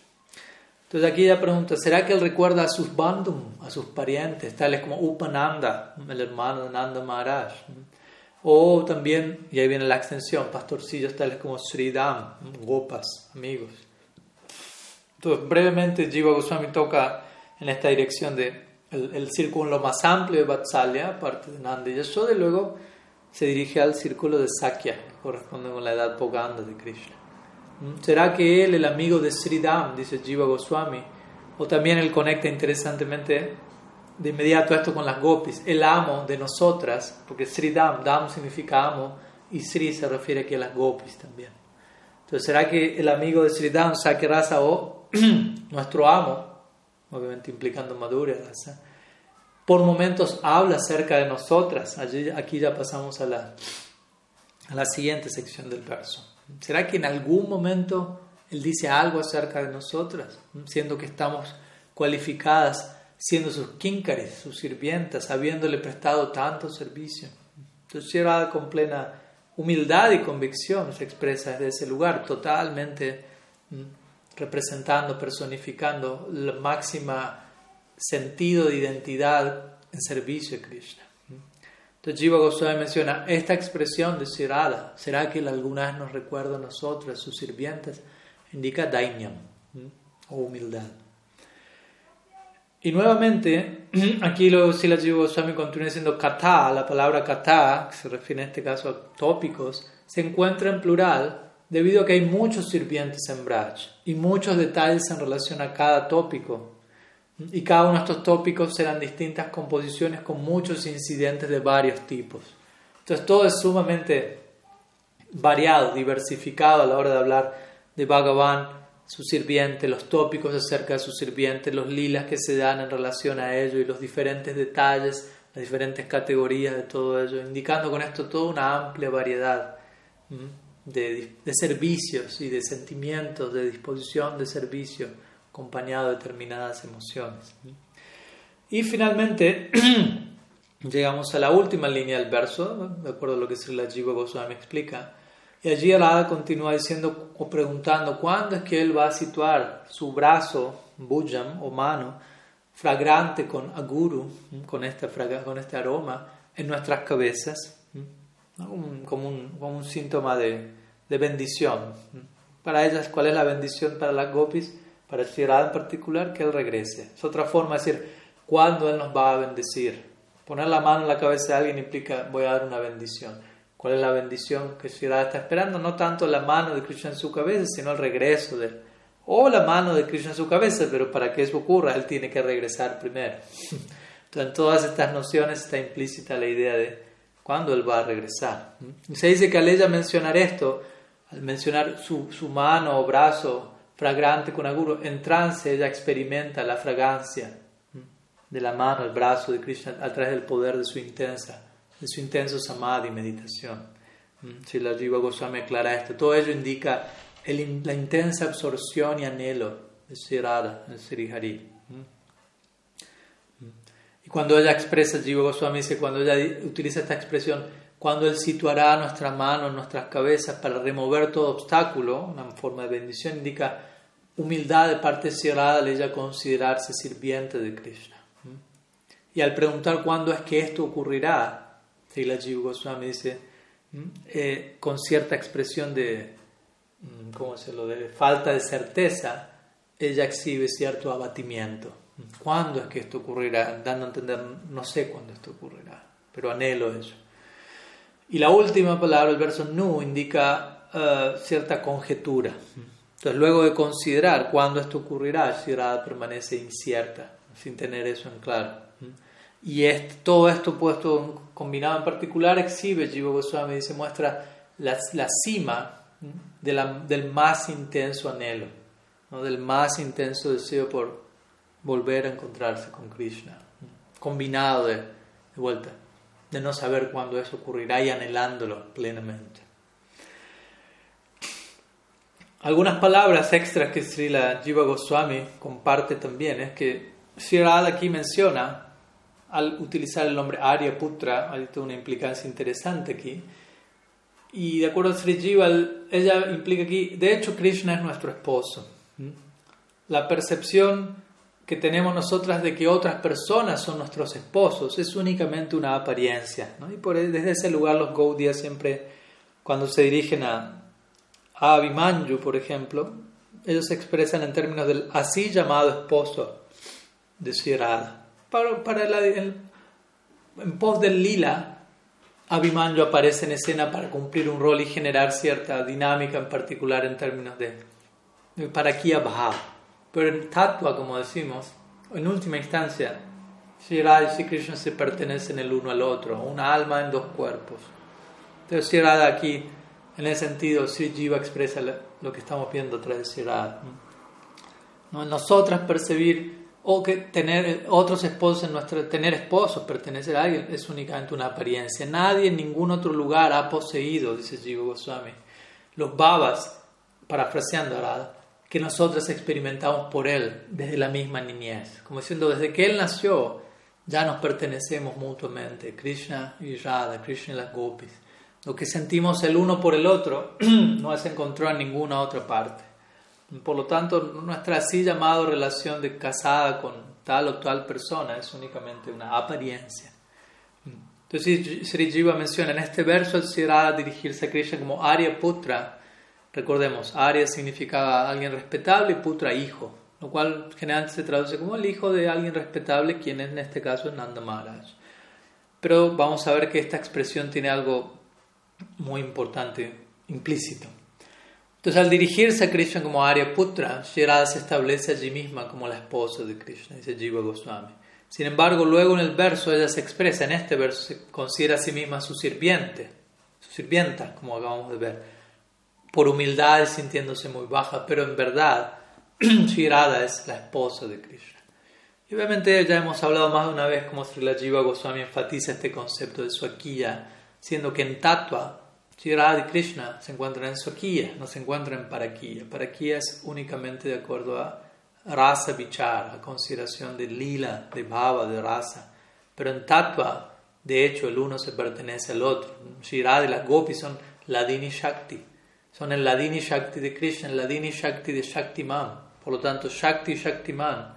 Entonces aquí ella pregunta, ¿será que él recuerda a sus bandum, a sus parientes, tales como Upananda, el hermano de Nanda Maharaj? O también, y ahí viene la extensión, pastorcillos tales como Sridham, gopas, amigos. Entonces, brevemente, Jiva Goswami toca en esta dirección de el, círculo más amplio de Vatsalya, aparte de Nanda y Yashoda, y luego se dirige al círculo de Sakya, que corresponde con la edad Poganda de Krishna. ¿Mm? ¿Será que él, el amigo de Sridham, dice Jiva Goswami, o también él conecta interesantemente de inmediato esto con las gopis, el amo de nosotras, porque Sri Dam, Dam significa amo, y Sri se refiere aquí a las gopis también. Entonces, ¿será que el amigo de Sri Dam, Sakirasa o (clears throat) nuestro amo, obviamente implicando Madhurya Rasa, por momentos habla acerca de nosotras? Aquí ya pasamos a la, a la siguiente sección del verso. ¿Será que en algún momento él dice algo acerca de nosotras, siendo que estamos cualificadas siendo sus kinkaris, sus sirvientas, habiéndole prestado tanto servicio. Entonces, con plena humildad y convicción se expresa desde ese lugar, totalmente mm, representando, personificando el máximo sentido de identidad en servicio de Krishna. Entonces Jiva Goswami menciona esta expresión de Sirada, ¿será que alguna vez nos recuerda a nosotros, sus sirvientes? Indica dainyam o humildad. Y nuevamente, (clears throat) aquí lo Sila Jiva Goswami continúa diciendo kata, la palabra kata, que se refiere en este caso a tópicos, se encuentra en plural debido a que hay muchos sirvientes en Braj y muchos detalles en relación a cada tópico. Y cada uno de estos tópicos serán distintas composiciones con muchos incidentes de varios tipos. Entonces todo es sumamente variado, diversificado a la hora de hablar de Bhagavan su sirviente, los tópicos acerca de su sirviente, los lilas que se dan en relación a ello y los diferentes detalles, las diferentes categorías de todo ello, indicando con esto toda una amplia variedad de, de servicios y de sentimientos, de disposición de servicio, acompañado de determinadas emociones. Y finalmente (clears throat) llegamos a la última línea del verso, de acuerdo a lo que Srila Jiva Goswami explica, y allí Alada continúa diciendo o preguntando cuándo es que él va a situar su brazo, bujam o mano, fragrante con aguru, con este, con este aroma, en nuestras cabezas, como, un, como un síntoma de, de, bendición. Para ellas, ¿cuál es la bendición para las gopis? Para Shirada en particular, que él regrese. Es otra forma de decir, ¿cuándo él nos va a bendecir? Poner la mano en la cabeza de alguien implica, voy a dar una bendición cuál es la bendición que Shirada está esperando, no tanto la mano de Krishna en su cabeza, sino el regreso de él. O la mano de Krishna en su cabeza, pero para que eso ocurra, él tiene que regresar primero. (laughs) Entonces, en todas estas nociones está implícita la idea de cuándo él va a regresar. Y se dice que al ella mencionar esto, al mencionar su, su mano o brazo fragrante con aguro, en trance ella experimenta la fragancia de la mano, el brazo de Krishna a través del poder de su intensa de su intenso samadhi, meditación. Mm, si la Jiva Goswami aclara esto, todo ello indica la intensa absorción y anhelo de Sri de Sri. Mm. Mm. Y cuando ella expresa, Jiva Goswami dice, cuando ella utiliza esta expresión, cuando Él situará nuestra mano en nuestras cabezas para remover todo obstáculo, una forma de bendición, indica humildad de parte de Sri Radha, ella considerarse sirviente de Krishna. Y al preguntar cuándo es que esto ocurrirá, Srila Jiva Goswami dice, eh, con cierta expresión de, ¿cómo se lo debe? Falta de certeza, ella exhibe cierto abatimiento. ¿Cuándo es que esto ocurrirá? Dando a entender, no sé cuándo esto ocurrirá, pero anhelo eso. Y la última palabra, el verso nu, indica eh, cierta conjetura. Entonces, luego de considerar cuándo esto ocurrirá, Shirada permanece incierta, sin tener eso en claro. Y todo esto puesto combinado en particular exhibe, Jiva Goswami dice, muestra la, la cima de la, del más intenso anhelo, ¿no? del más intenso deseo por volver a encontrarse con Krishna, combinado de, vuelta, de no saber cuándo eso ocurrirá y anhelándolo plenamente. Algunas palabras extras que Srila Jiva Goswami comparte también es que Sri aquí menciona al utilizar el nombre Arya Putra, hay toda una implicancia interesante aquí. Y de acuerdo a Sri Jiva, ella implica aquí, de hecho Krishna es nuestro esposo. La percepción que tenemos nosotras de que otras personas son nuestros esposos es únicamente una apariencia. Y por, desde ese lugar los Gaudiya siempre, cuando se dirigen a, a Abhimanyu, por ejemplo, ellos se expresan en términos del así llamado esposo de Sri para, para el, en pos del lila, Abhimanyu aparece en escena para cumplir un rol y generar cierta dinámica en particular en términos de, de Parakia Bhav. Pero en Tattva, como decimos, en última instancia, Sri Radha y Krishna se pertenecen el uno al otro, una alma en dos cuerpos. Entonces Sri Radha aquí, en ese sentido, Sri Jiva expresa lo que estamos viendo a través de Sri Radha. ¿No? Nosotras percibir o que tener otros esposos en nuestro tener esposos, pertenecer a alguien es únicamente una apariencia. Nadie en ningún otro lugar ha poseído, dice Jiva Goswami, los babas, parafraseando a que nosotros experimentamos por él desde la misma niñez, como diciendo desde que él nació ya nos pertenecemos mutuamente, Krishna y Radha, Krishna y las gopis. Lo que sentimos el uno por el otro (clears throat) no se encontró en ninguna otra parte. Por lo tanto, nuestra así llamada relación de casada con tal o tal persona es únicamente una apariencia. Entonces, Sri Jiva menciona en este verso, él a dirigirse a Krishna como Arya Putra. Recordemos, Arya significaba alguien respetable y Putra hijo. lo cual generalmente se traduce como el hijo de alguien respetable, quien en este caso es Nanda Maharaj. Pero vamos a ver que esta expresión tiene algo muy importante, implícito. Entonces, al dirigirse a Krishna como Arya Putra, Shirada se establece allí misma como la esposa de Krishna, dice Jiva Goswami. Sin embargo, luego en el verso ella se expresa, en este verso se considera a sí misma su sirviente, su sirvienta, como acabamos de ver, por humildad sintiéndose muy baja, pero en verdad (clears throat) Shirada es la esposa de Krishna. Y obviamente ya hemos hablado más de una vez como Srila Jiva Goswami enfatiza este concepto de Swakiya, siendo que en Shirada y Krishna se encuentran en Swakiya, no se encuentran en Parakiya. Parakiya es únicamente de acuerdo a rasa vichar, a consideración de lila, de bhava, de rasa. Pero en Tattva, de hecho, el uno se pertenece al otro. Shirada y las gopis son Ladini Shakti. Son el Ladini Shakti de Krishna, el Ladini Shakti de Shaktiman. Por lo tanto, Shakti y Shaktiman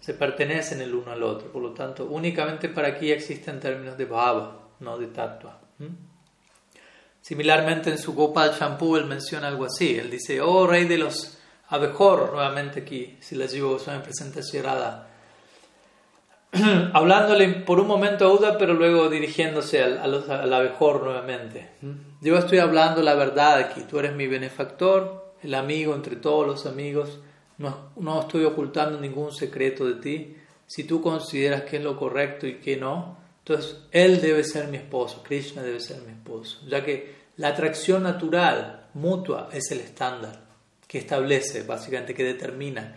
se pertenecen el uno al otro. Por lo tanto, únicamente para aquí existen términos de bhava, no de tattva. Similarmente en su Gopal Shampoo él menciona algo así. Él dice, oh rey de los abejorros, nuevamente aquí, si la llevo en presenta Shirada. (clears throat) Hablándole por un momento a Uda, pero luego dirigiéndose al, al abejor nuevamente. Yo estoy hablando la verdad aquí. Tú eres mi benefactor, el amigo entre todos los amigos no, estoy ocultando ningún secreto de ti. Si tú consideras que es lo correcto y que no, entonces él debe ser mi esposo, Krishna debe ser mi esposo, ya que la atracción natural, mutua, es el estándar que establece, básicamente, que determina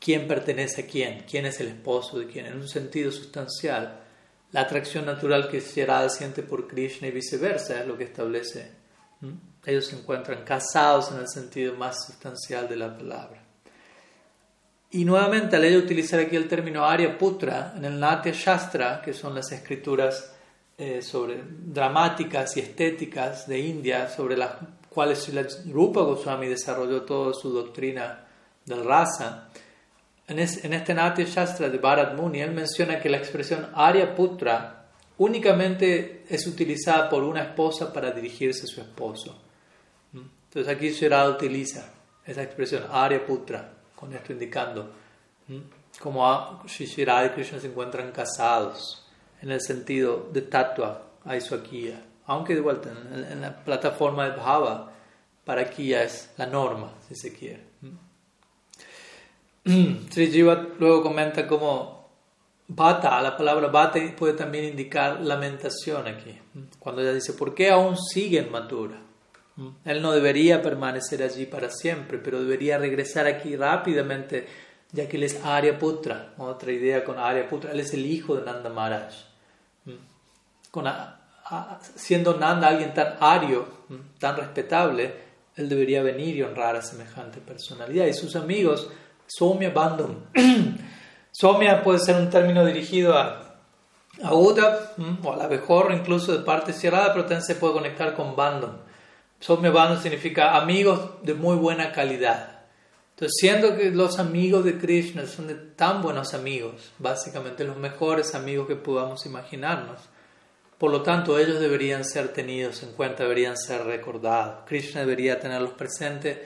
quién pertenece a quién, quién es el esposo de quién, en un sentido sustancial. La atracción natural que Sherada siente por Krishna y viceversa es lo que establece. Ellos se encuentran casados en el sentido más sustancial de la palabra. Y nuevamente, al ella utilizar aquí el término Arya Putra, en el Natya Shastra, que son las escrituras eh, sobre, dramáticas y estéticas de India, sobre las cuales Rupa Goswami desarrolló toda su doctrina del rasa, en, este Natya Shastra de Bharat Muni, él menciona que la expresión Arya Putra únicamente es utilizada por una esposa para dirigirse a su esposo. ¿Mm? Entonces aquí Shirada utiliza esa expresión Arya Putra con esto indicando cómo Shishira y Krishna se encuentran casados en el sentido de tatua, Aiswakiya. Aunque de vuelta, en, la plataforma de Bhava, para ya es la norma, si se quiere. (clears throat) Sri Jiva luego comenta cómo bata, la palabra bata puede también indicar lamentación aquí. Cuando ella dice, ¿por qué aún siguen Mathura? Él no debería permanecer allí para siempre, pero debería regresar aquí rápidamente, ya que él es Arya Putra. Otra idea con Arya Putra, él es el hijo de Nanda Maharaj. Con siendo Nanda alguien tan ario, tan respetable, él debería venir y honrar a semejante personalidad. Y sus amigos, Somya Bandham. (clears throat) Somya puede ser un término dirigido a, a Uda o a la mejor incluso de parte cerrada, pero también se puede conectar con Bandham Somyabandhu significa amigos de muy buena calidad. Entonces, siendo que los amigos de Krishna son de tan buenos amigos, básicamente los mejores amigos que podamos imaginarnos, por lo tanto ellos deberían ser tenidos en cuenta, deberían ser recordados. Krishna debería tenerlos presentes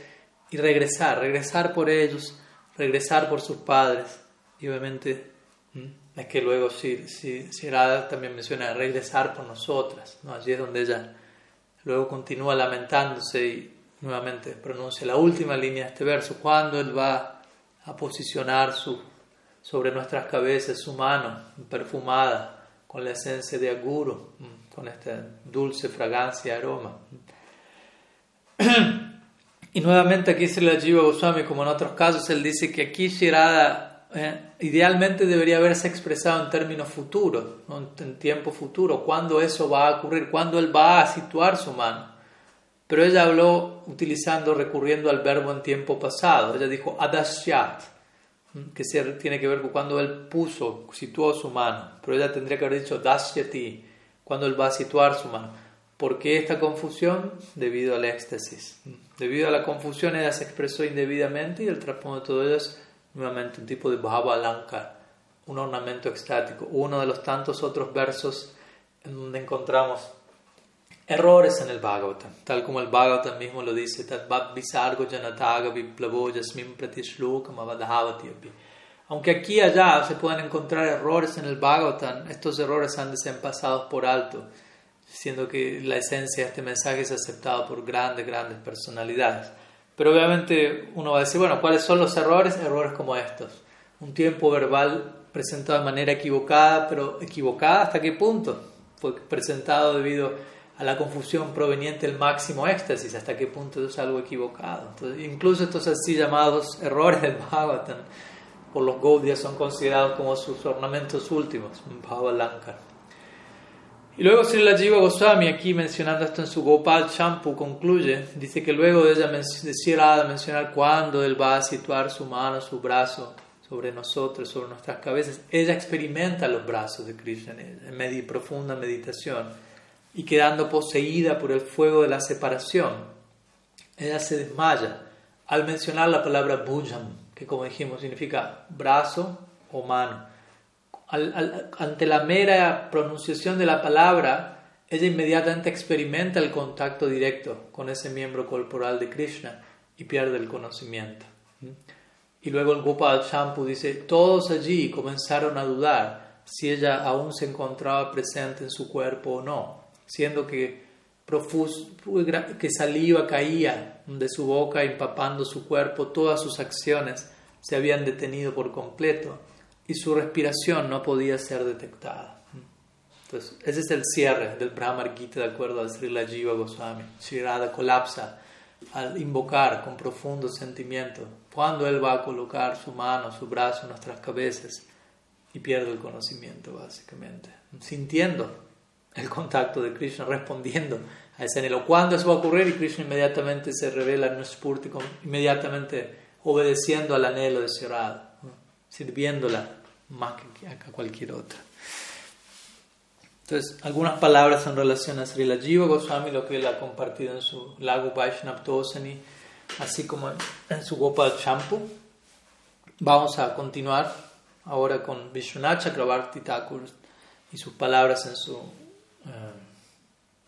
y regresar, regresar por ellos, regresar por sus padres. Y obviamente es que luego si, si, si Radha también menciona regresar por nosotras, ¿no? allí es donde ella Luego continúa lamentándose y nuevamente pronuncia la última línea de este verso, cuando Él va a posicionar su, sobre nuestras cabezas su mano perfumada con la esencia de aguro, mm, con esta dulce fragancia, aroma. (clears throat) Y nuevamente aquí se le Jiva Goswami, como en otros casos, él dice que aquí Shirada eh, idealmente debería haberse expresado en términos futuros, en tiempo futuro, cuándo eso va a ocurrir, cuándo él va a situar su mano. Pero ella habló utilizando, recurriendo al verbo en tiempo pasado. Ella dijo adashyat, que tiene que ver con cuando él puso, situó su mano. Pero ella tendría que haber dicho dasyati, cuando él va a situar su mano. ¿Por qué esta confusión? Debido al éxtasis. Debido a la confusión ella se expresó indebidamente y el trasfondo de todo ello es nuevamente un tipo de Bhava Alankar, un ornamento extático, uno de los tantos otros versos en donde encontramos errores en el Bhagavatam, tal como el Bhagavatam mismo lo dice, aunque aquí y allá se puedan encontrar errores en el Bhagavatam, estos errores han de ser pasados por alto, siendo que la esencia de este mensaje es aceptada por grandes, grandes personalidades. Pero obviamente uno va a decir, bueno, ¿cuáles son los errores? Errores como estos. Un tiempo verbal presentado de manera equivocada, pero equivocada hasta qué punto? Fue presentado debido a la confusión proveniente del máximo éxtasis, hasta qué punto es algo equivocado. incluso estos así llamados (laughs) errores del Bhagavatam por los Gaudias son considerados como sus ornamentos últimos, Bhavalankar. Y luego Srila Jiva Goswami, aquí mencionando esto en su Gopal Champu, concluye, dice que luego de ella decía mencionar cuándo él va a situar su mano, su brazo sobre nosotros, sobre nuestras cabezas, ella experimenta los brazos de Krishna en medio profunda meditación y quedando poseída por el fuego de la separación, ella se desmaya al mencionar la palabra bhujam, que como dijimos significa brazo o mano ante la mera pronunciación de la palabra, ella inmediatamente experimenta el contacto directo con ese miembro corporal de Krishna y pierde el conocimiento. Y luego el Gopal Champu dice, todos allí comenzaron a dudar si ella aún se encontraba presente en su cuerpo o no, siendo que, que saliva caía de su boca empapando su cuerpo, todas sus acciones se habían detenido por completo y su respiración no podía ser detectada. Entonces, ese es el cierre del Brahma Gita de acuerdo a Srila Jiva Goswami. Sri Radha colapsa al invocar con profundo sentimiento cuando él va a colocar su mano, su brazo en nuestras cabezas y pierde el conocimiento básicamente, sintiendo el contacto de Krishna, respondiendo a ese anhelo. ¿Cuándo eso va a ocurrir? Y Krishna inmediatamente se revela en Nuspurti, inmediatamente obedeciendo al anhelo de Sri Radha, sirviéndola más que a cualquier otra. Entonces, algunas palabras en relación a Srila Jiva Goswami, lo que él ha compartido en su Lago Vaishnav Tosani, así como en su Gopal Champu. Vamos a continuar ahora con Vishwanath Chakravarti Thakur y sus palabras en su eh,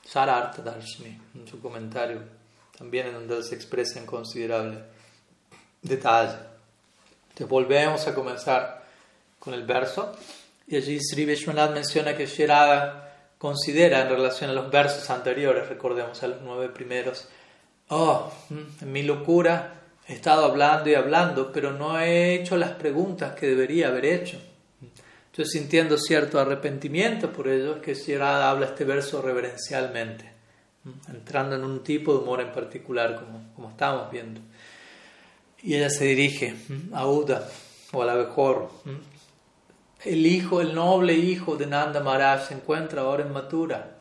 Sarartha Darshini, en su comentario, también en donde se expresa en considerable detalle. Entonces, volvemos a comenzar con el verso. Y allí Sri Vishwanath menciona que Shirada considera en relación a los versos anteriores, recordemos a los nueve primeros, oh, mm, en mi locura he estado hablando y hablando, pero no he hecho las preguntas que debería haber hecho. Estoy sintiendo cierto arrepentimiento por ello, es que Shirada habla este verso reverencialmente, mm, entrando en un tipo de humor en particular, como, como estamos viendo. Y ella se dirige mm, a Uda, o a la mejor el hijo, el noble hijo de Nanda Maharaj se encuentra ahora en Mathura.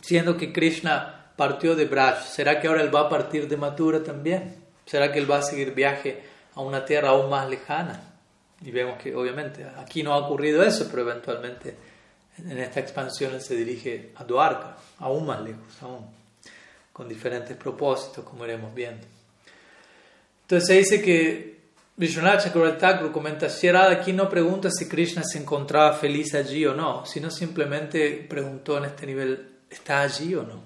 Siendo que Krishna partió de Braj, ¿será que ahora él va a partir de Mathura también? ¿Será que él va a seguir viaje a una tierra aún más lejana? Y vemos que obviamente aquí no ha ocurrido eso, pero eventualmente en esta expansión él se dirige a Dwarka, aún más lejos, aún, con diferentes propósitos, como iremos viendo. Entonces se dice que Vishwanath Chakravarti comenta, Sierra aquí no pregunta si Krishna se encontraba feliz allí o no, sino simplemente preguntó en este nivel, ¿está allí o no?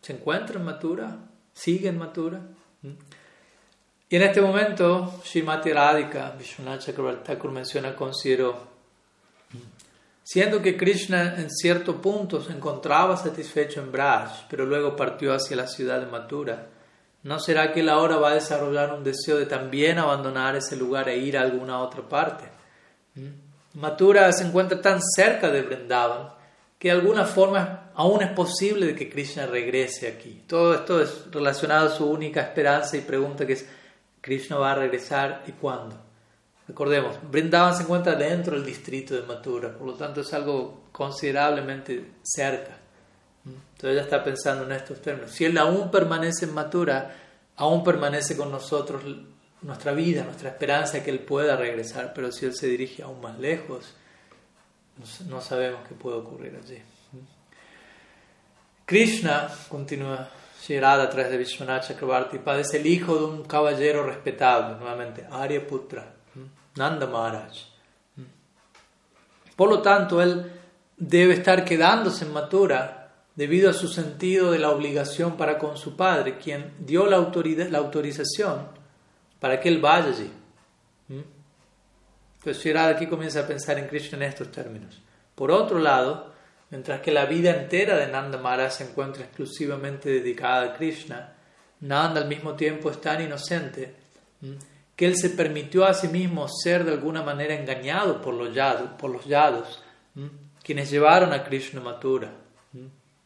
¿Se encuentra en Mathura? ¿Sigue en Mathura? ¿Mm? Y en este momento, Srimati Radhika, Vishwanath Chakravarti menciona, consideró, siendo que Krishna en cierto punto se encontraba satisfecho en Braj, pero luego partió hacia la ciudad de Mathura, ¿No será que él ahora va a desarrollar un deseo de también abandonar ese lugar e ir a alguna otra parte? ¿Mm? Mathura se encuentra tan cerca de Vrindavan que de alguna forma aún es posible de que Krishna regrese aquí. Todo esto es relacionado a su única esperanza y pregunta que es, ¿Krishna va a regresar y cuándo? Recordemos, Vrindavan se encuentra dentro del distrito de Mathura, por lo tanto es algo considerablemente cerca. Entonces ella está pensando en estos términos. Si Él aún permanece en Matura, aún permanece con nosotros nuestra vida, nuestra esperanza de que Él pueda regresar, pero si Él se dirige aún más lejos, no sabemos qué puede ocurrir allí. Krishna, continúa Shirada a través de Vishwanath Chakrabarti, es el hijo de un caballero respetable, nuevamente, Aryaputra, Nanda Maharaj. Por lo tanto, él debe estar quedándose en Mathura debido a su sentido de la obligación para con su padre, quien dio la, autoridad, la autorización para que él vaya allí. ¿Mm? Entonces Shirada aquí comienza a pensar en Krishna en estos términos. Por otro lado, mientras que la vida entera de Nanda Maharaj se encuentra exclusivamente dedicada a Krishna, Nanda al mismo tiempo es tan inocente que él se permitió a sí mismo ser de alguna manera engañado por los yados, por los yados quienes llevaron a Krishna Mathura.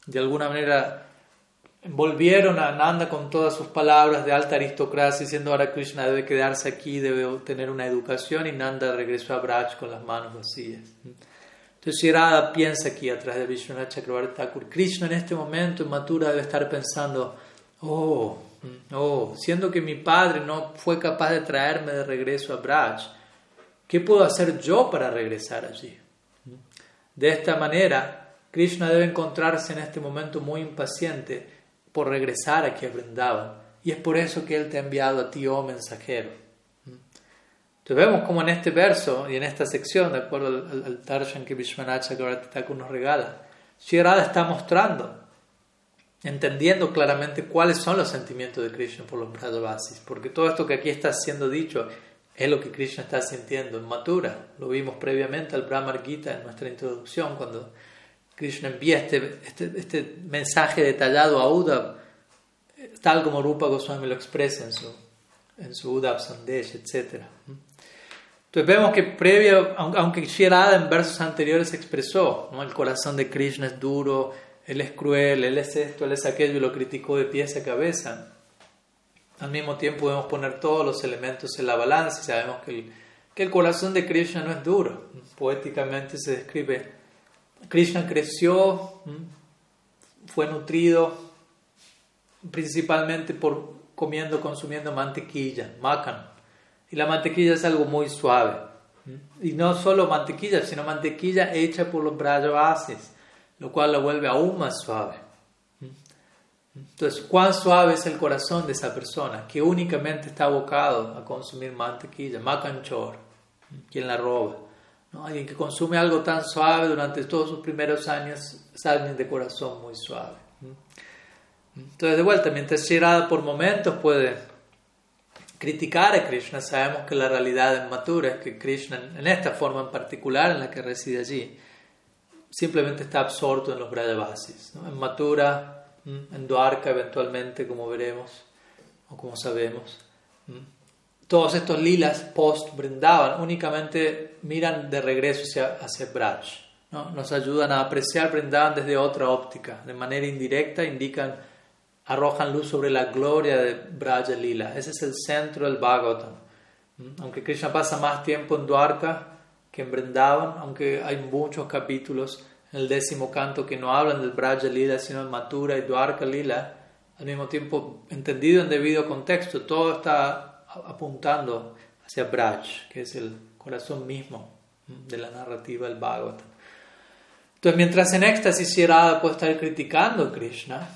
De alguna manera envolvieron a Nanda con todas sus palabras de alta aristocracia, diciendo ahora Krishna debe quedarse aquí, debe tener una educación, y Nanda regresó a Braj con las manos vacías. Entonces Shirada piensa aquí atrás de Vishwanath Chakravarti Thakur, Krishna en este momento en Mathura debe estar pensando, oh, oh, siendo que mi padre no fue capaz de traerme de regreso a Braj, ¿qué puedo hacer yo para regresar allí? De esta manera, Krishna debe encontrarse en este momento muy impaciente por regresar aquí a Vrindavan. Y es por eso que Él te ha enviado a ti, oh mensajero. Entonces vemos como en este verso y en esta sección, de acuerdo al, al darshan que Vishwanath Thakur nos regala, Sri está mostrando, entendiendo claramente cuáles son los sentimientos de Krishna por los Brajavasis, porque todo esto que aquí está siendo dicho es lo que Krishna está sintiendo en Mathura. Lo vimos previamente al Brahmar Gita en nuestra introducción, cuando Krishna envía este, este, este mensaje detallado a Uddhav, tal como Rupa Goswami lo expresa en su, en su Uddhav Sandesh, etc. Entonces vemos que previo, aunque Shirada en versos anteriores expresó, ¿no? el corazón de Krishna es duro, él es cruel, él es esto, él es aquello y lo criticó de pies a cabeza. Al mismo tiempo podemos poner todos los elementos en la balanza y sabemos que el, que el corazón de Krishna no es duro. Poéticamente se describe, Krishna creció, fue nutrido principalmente por comiendo, consumiendo mantequilla, macan. Y la mantequilla es algo muy suave. Y no solo mantequilla, sino mantequilla hecha por los brajavasis, lo cual la vuelve aún más suave. Entonces, cuán suave es el corazón de esa persona que únicamente está abocado a consumir mantequilla, macanchor, quien la roba. ¿No? Alguien que consume algo tan suave durante todos sus primeros años es alguien de corazón muy suave. Entonces, de vuelta, mientras Shirada por momentos puede criticar a Krishna, sabemos que la realidad en Mathura es que Krishna, en esta forma en particular en la que reside allí, simplemente está absorto en los Brajavasis. ¿no? En Mathura en Dwarka eventualmente, como veremos o como sabemos. Todos estos lilas post brindaban únicamente miran de regreso hacia, hacia Braj. ¿no? Nos ayudan a apreciar Brindavan desde otra óptica. De manera indirecta indican, arrojan luz sobre la gloria de Braja Lila. Ese es el centro del Bhagavatam. Aunque Krishna pasa más tiempo en Dwarka que en Brindavan, aunque hay muchos capítulos en el décimo canto que no hablan del Braja Lila, sino de Mathura y Dwarka Lila, al mismo tiempo entendido en debido contexto, todo está apuntando hacia Braj, que es el corazón mismo de la narrativa del Bhagavatam. Entonces, mientras en éxtasis Shirada puede estar criticando a Krishna,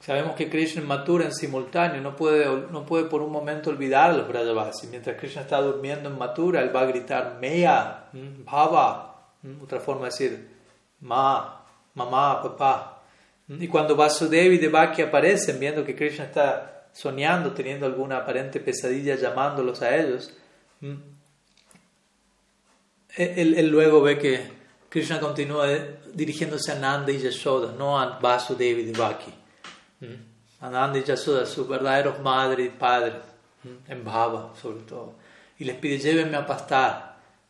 sabemos que Krishna en Mathura en simultáneo no puede, no puede por un momento olvidar a los Brajavasis. Mientras Krishna está durmiendo en Mathura, él va a gritar Meya, Bhava, otra forma de decir ma, mamá, papá. Y cuando Vasudev y Devaki aparecen viendo que Krishna está soñando, teniendo alguna aparente pesadilla llamándolos a ellos, él, luego ve que Krishna continúa dirigiéndose a Nanda y Yashoda, no a Vasudev y Devaki. Nanda y Yashoda, sus verdaderos madre y padre, en Bhava sobre todo. Y les pide, llévenme a pastar.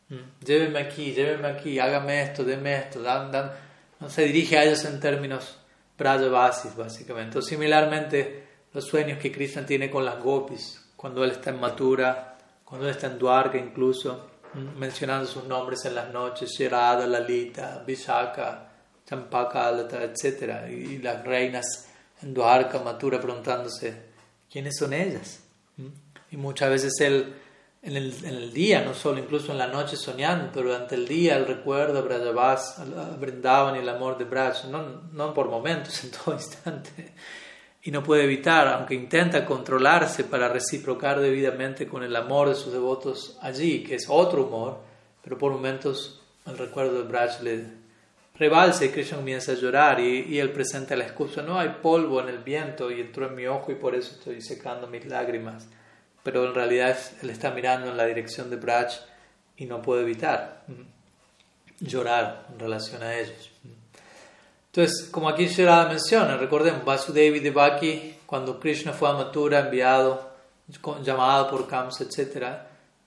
Mm. llévenme aquí, llévenme aquí, hágame esto, déme esto, dan, dan. No se dirige a ellos en términos basis básicamente. O similarmente, los sueños que Krishna tiene con las gopis, cuando él está en Mathura, cuando él está en Dwarka incluso, mm, mencionando sus nombres en las noches, Shirada, Lalita, Vishaka, Champaka, etc. Y las reinas en Dwarka, Mathura, preguntándose, ¿quiénes son ellas? Mm. Y muchas veces él en el, en el, día, no solo incluso en la noche soñando, pero durante el día el recuerdo a Brajavas, Brindavan y el amor de Braj, no, no por momentos, (laughs) en todo instante. Y no puede evitar, aunque intenta controlarse para reciprocar debidamente con el amor de sus devotos allí, que es otro humor, pero por momentos el recuerdo de Braj le, rebalsa y Krishna comienza a llorar y, y, él presenta la excusa, no hay polvo en el viento y entró en mi ojo y por eso estoy secando mis lágrimas. Pero en realidad él está mirando en la dirección de Braj y no puede evitar llorar en relación a ellos. Entonces, como aquí Shirada menciona, recordemos, Vasudevi Devaki, cuando Krishna fue a Mathura, enviado, llamado por Kamsa, etc.,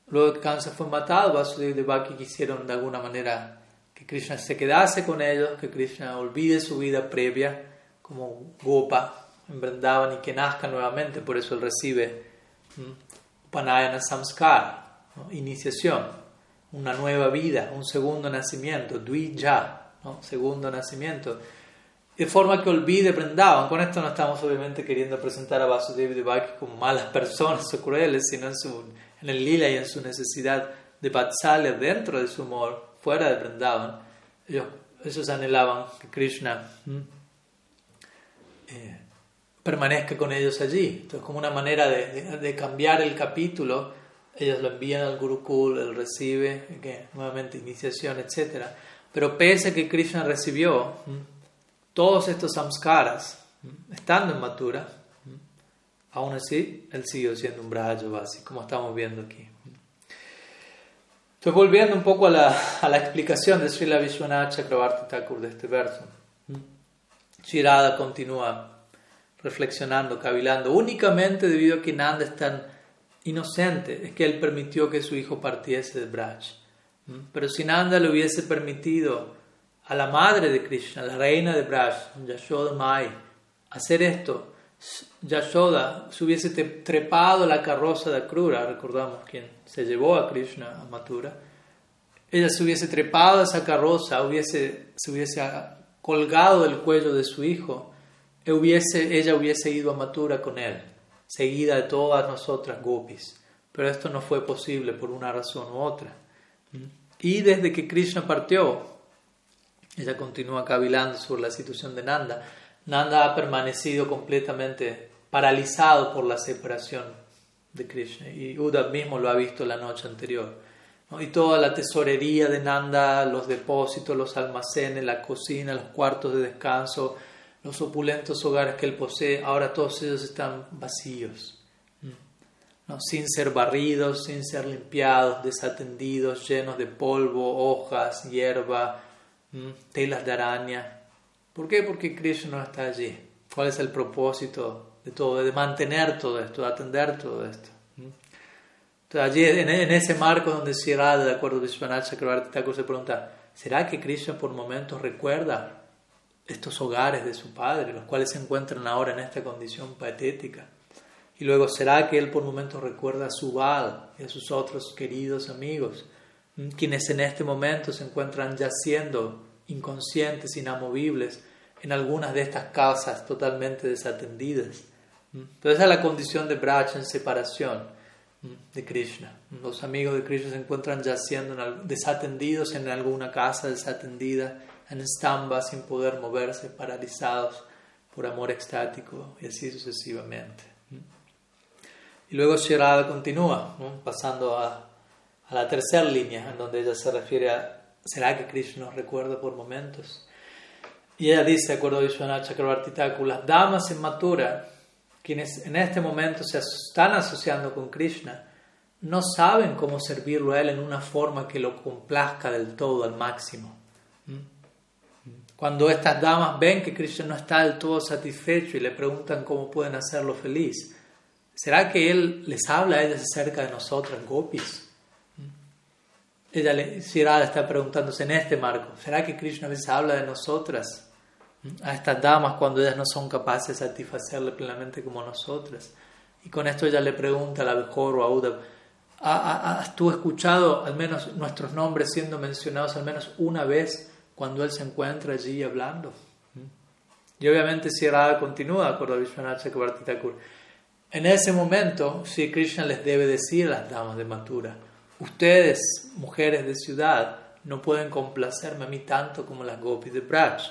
luego que Kamsa fue matado, Vasudevi Devaki quisieron de alguna manera que Krishna se quedase con ellos, que Krishna olvide su vida previa como Gopa en Vrindavan y que nazca nuevamente, por eso él recibe Panayana Samskar, iniciación, una nueva vida, un segundo nacimiento, Dvija, segundo nacimiento. De forma que olvide Vrindavan. Con esto no estamos obviamente queriendo presentar a Vasudeva Devaki como malas personas o crueles, sino en, su, en el lila y en su necesidad de Vatsalya dentro de su humor, fuera de Vrindavan. Ellos, ellos anhelaban que Krishna eh, permanezca con ellos allí. Entonces, como una manera de, de, cambiar el capítulo, ellos lo envían al Gurukul, él recibe nuevamente iniciación, etc. Pero pese a que Krishna recibió todos estos samskaras, estando en Mathura, aún así él siguió siendo un Brajavasi, como estamos viendo aquí. Entonces, volviendo un poco a la, a la explicación de Srila Vishwanath Chakravarti Thakur de este verso, Shirada continúa reflexionando, cavilando, únicamente debido a que Nanda es tan inocente, es que él permitió que su hijo partiese de Braj. Pero si Nanda le hubiese permitido a la madre de Krishna, la reina de Braj, Yashoda Mai, hacer esto, Yashoda se hubiese trepado la carroza de Akrura, recordamos quien se llevó a Krishna a Mathura, ella se hubiese trepado a esa carroza, hubiese, se hubiese colgado del cuello de su hijo, e ella hubiese ido a Mathura con él, seguida de todas nosotras gopis. Pero esto no fue posible por una razón u otra. Y desde que Krishna partió, ella continúa cavilando sobre la situación de Nanda. Nanda ha permanecido completamente paralizado por la separación de Krishna. Y Uddhav mismo lo ha visto la noche anterior. Y toda la tesorería de Nanda, los depósitos, los almacenes, la cocina, los cuartos de descanso, los opulentos hogares que él posee, ahora todos ellos están vacíos sin ser barridos, sin ser limpiados, desatendidos, llenos de polvo, hojas, hierba, telas de araña. ¿Por qué? Porque Krishna no está allí. ¿Cuál es el propósito de todo, de mantener todo esto, de atender todo esto? Entonces, allí, en, ese marco donde Sirada, de acuerdo a Vishwanath Chakravarti Thakur, se pregunta, ¿será que Krishna por momentos recuerda estos hogares de su padre, los cuales se encuentran ahora en esta condición patética? Y luego, ¿será que él por momentos recuerda a su Val y a sus otros queridos amigos, quienes en este momento se encuentran yaciendo inconscientes, inamovibles, en algunas de estas casas totalmente desatendidas? Entonces, esa es la condición de Braj en separación de Krishna. Los amigos de Krishna se encuentran yaciendo desatendidos en alguna casa desatendida, en estamba, sin poder moverse, paralizados por amor extático y así sucesivamente. Y luego Shirada continúa, pasando a, a, la tercera línea, en donde ella se refiere a, ¿será que Krishna nos recuerda por momentos? Y ella dice, de acuerdo a Vishwanath Chakravarti las damas en Mathura, quienes en este momento se están asociando con Krishna, no saben cómo servirlo a él en una forma que lo complazca del todo, al máximo. Cuando estas damas ven que Krishna no está del todo satisfecho y le preguntan cómo pueden hacerlo feliz, ¿Será que Él les habla a ellas acerca de nosotras, gopis? Ella le, está preguntándose en este marco, ¿será que Krishna les habla de nosotras? A estas damas cuando ellas no son capaces de satisfacerle plenamente como nosotras. Y con esto ella le pregunta a la mejor a ¿has tú escuchado al menos nuestros nombres siendo mencionados al menos una vez cuando él se encuentra allí hablando? Y obviamente Sierra continúa, de acuerdo a Vishwanath Chakrabarti Thakur, en ese momento, Sri Krishna les debe decir a las damas de Mathura, ustedes, mujeres de ciudad, no pueden complacerme a mí tanto como las gopis de Braj.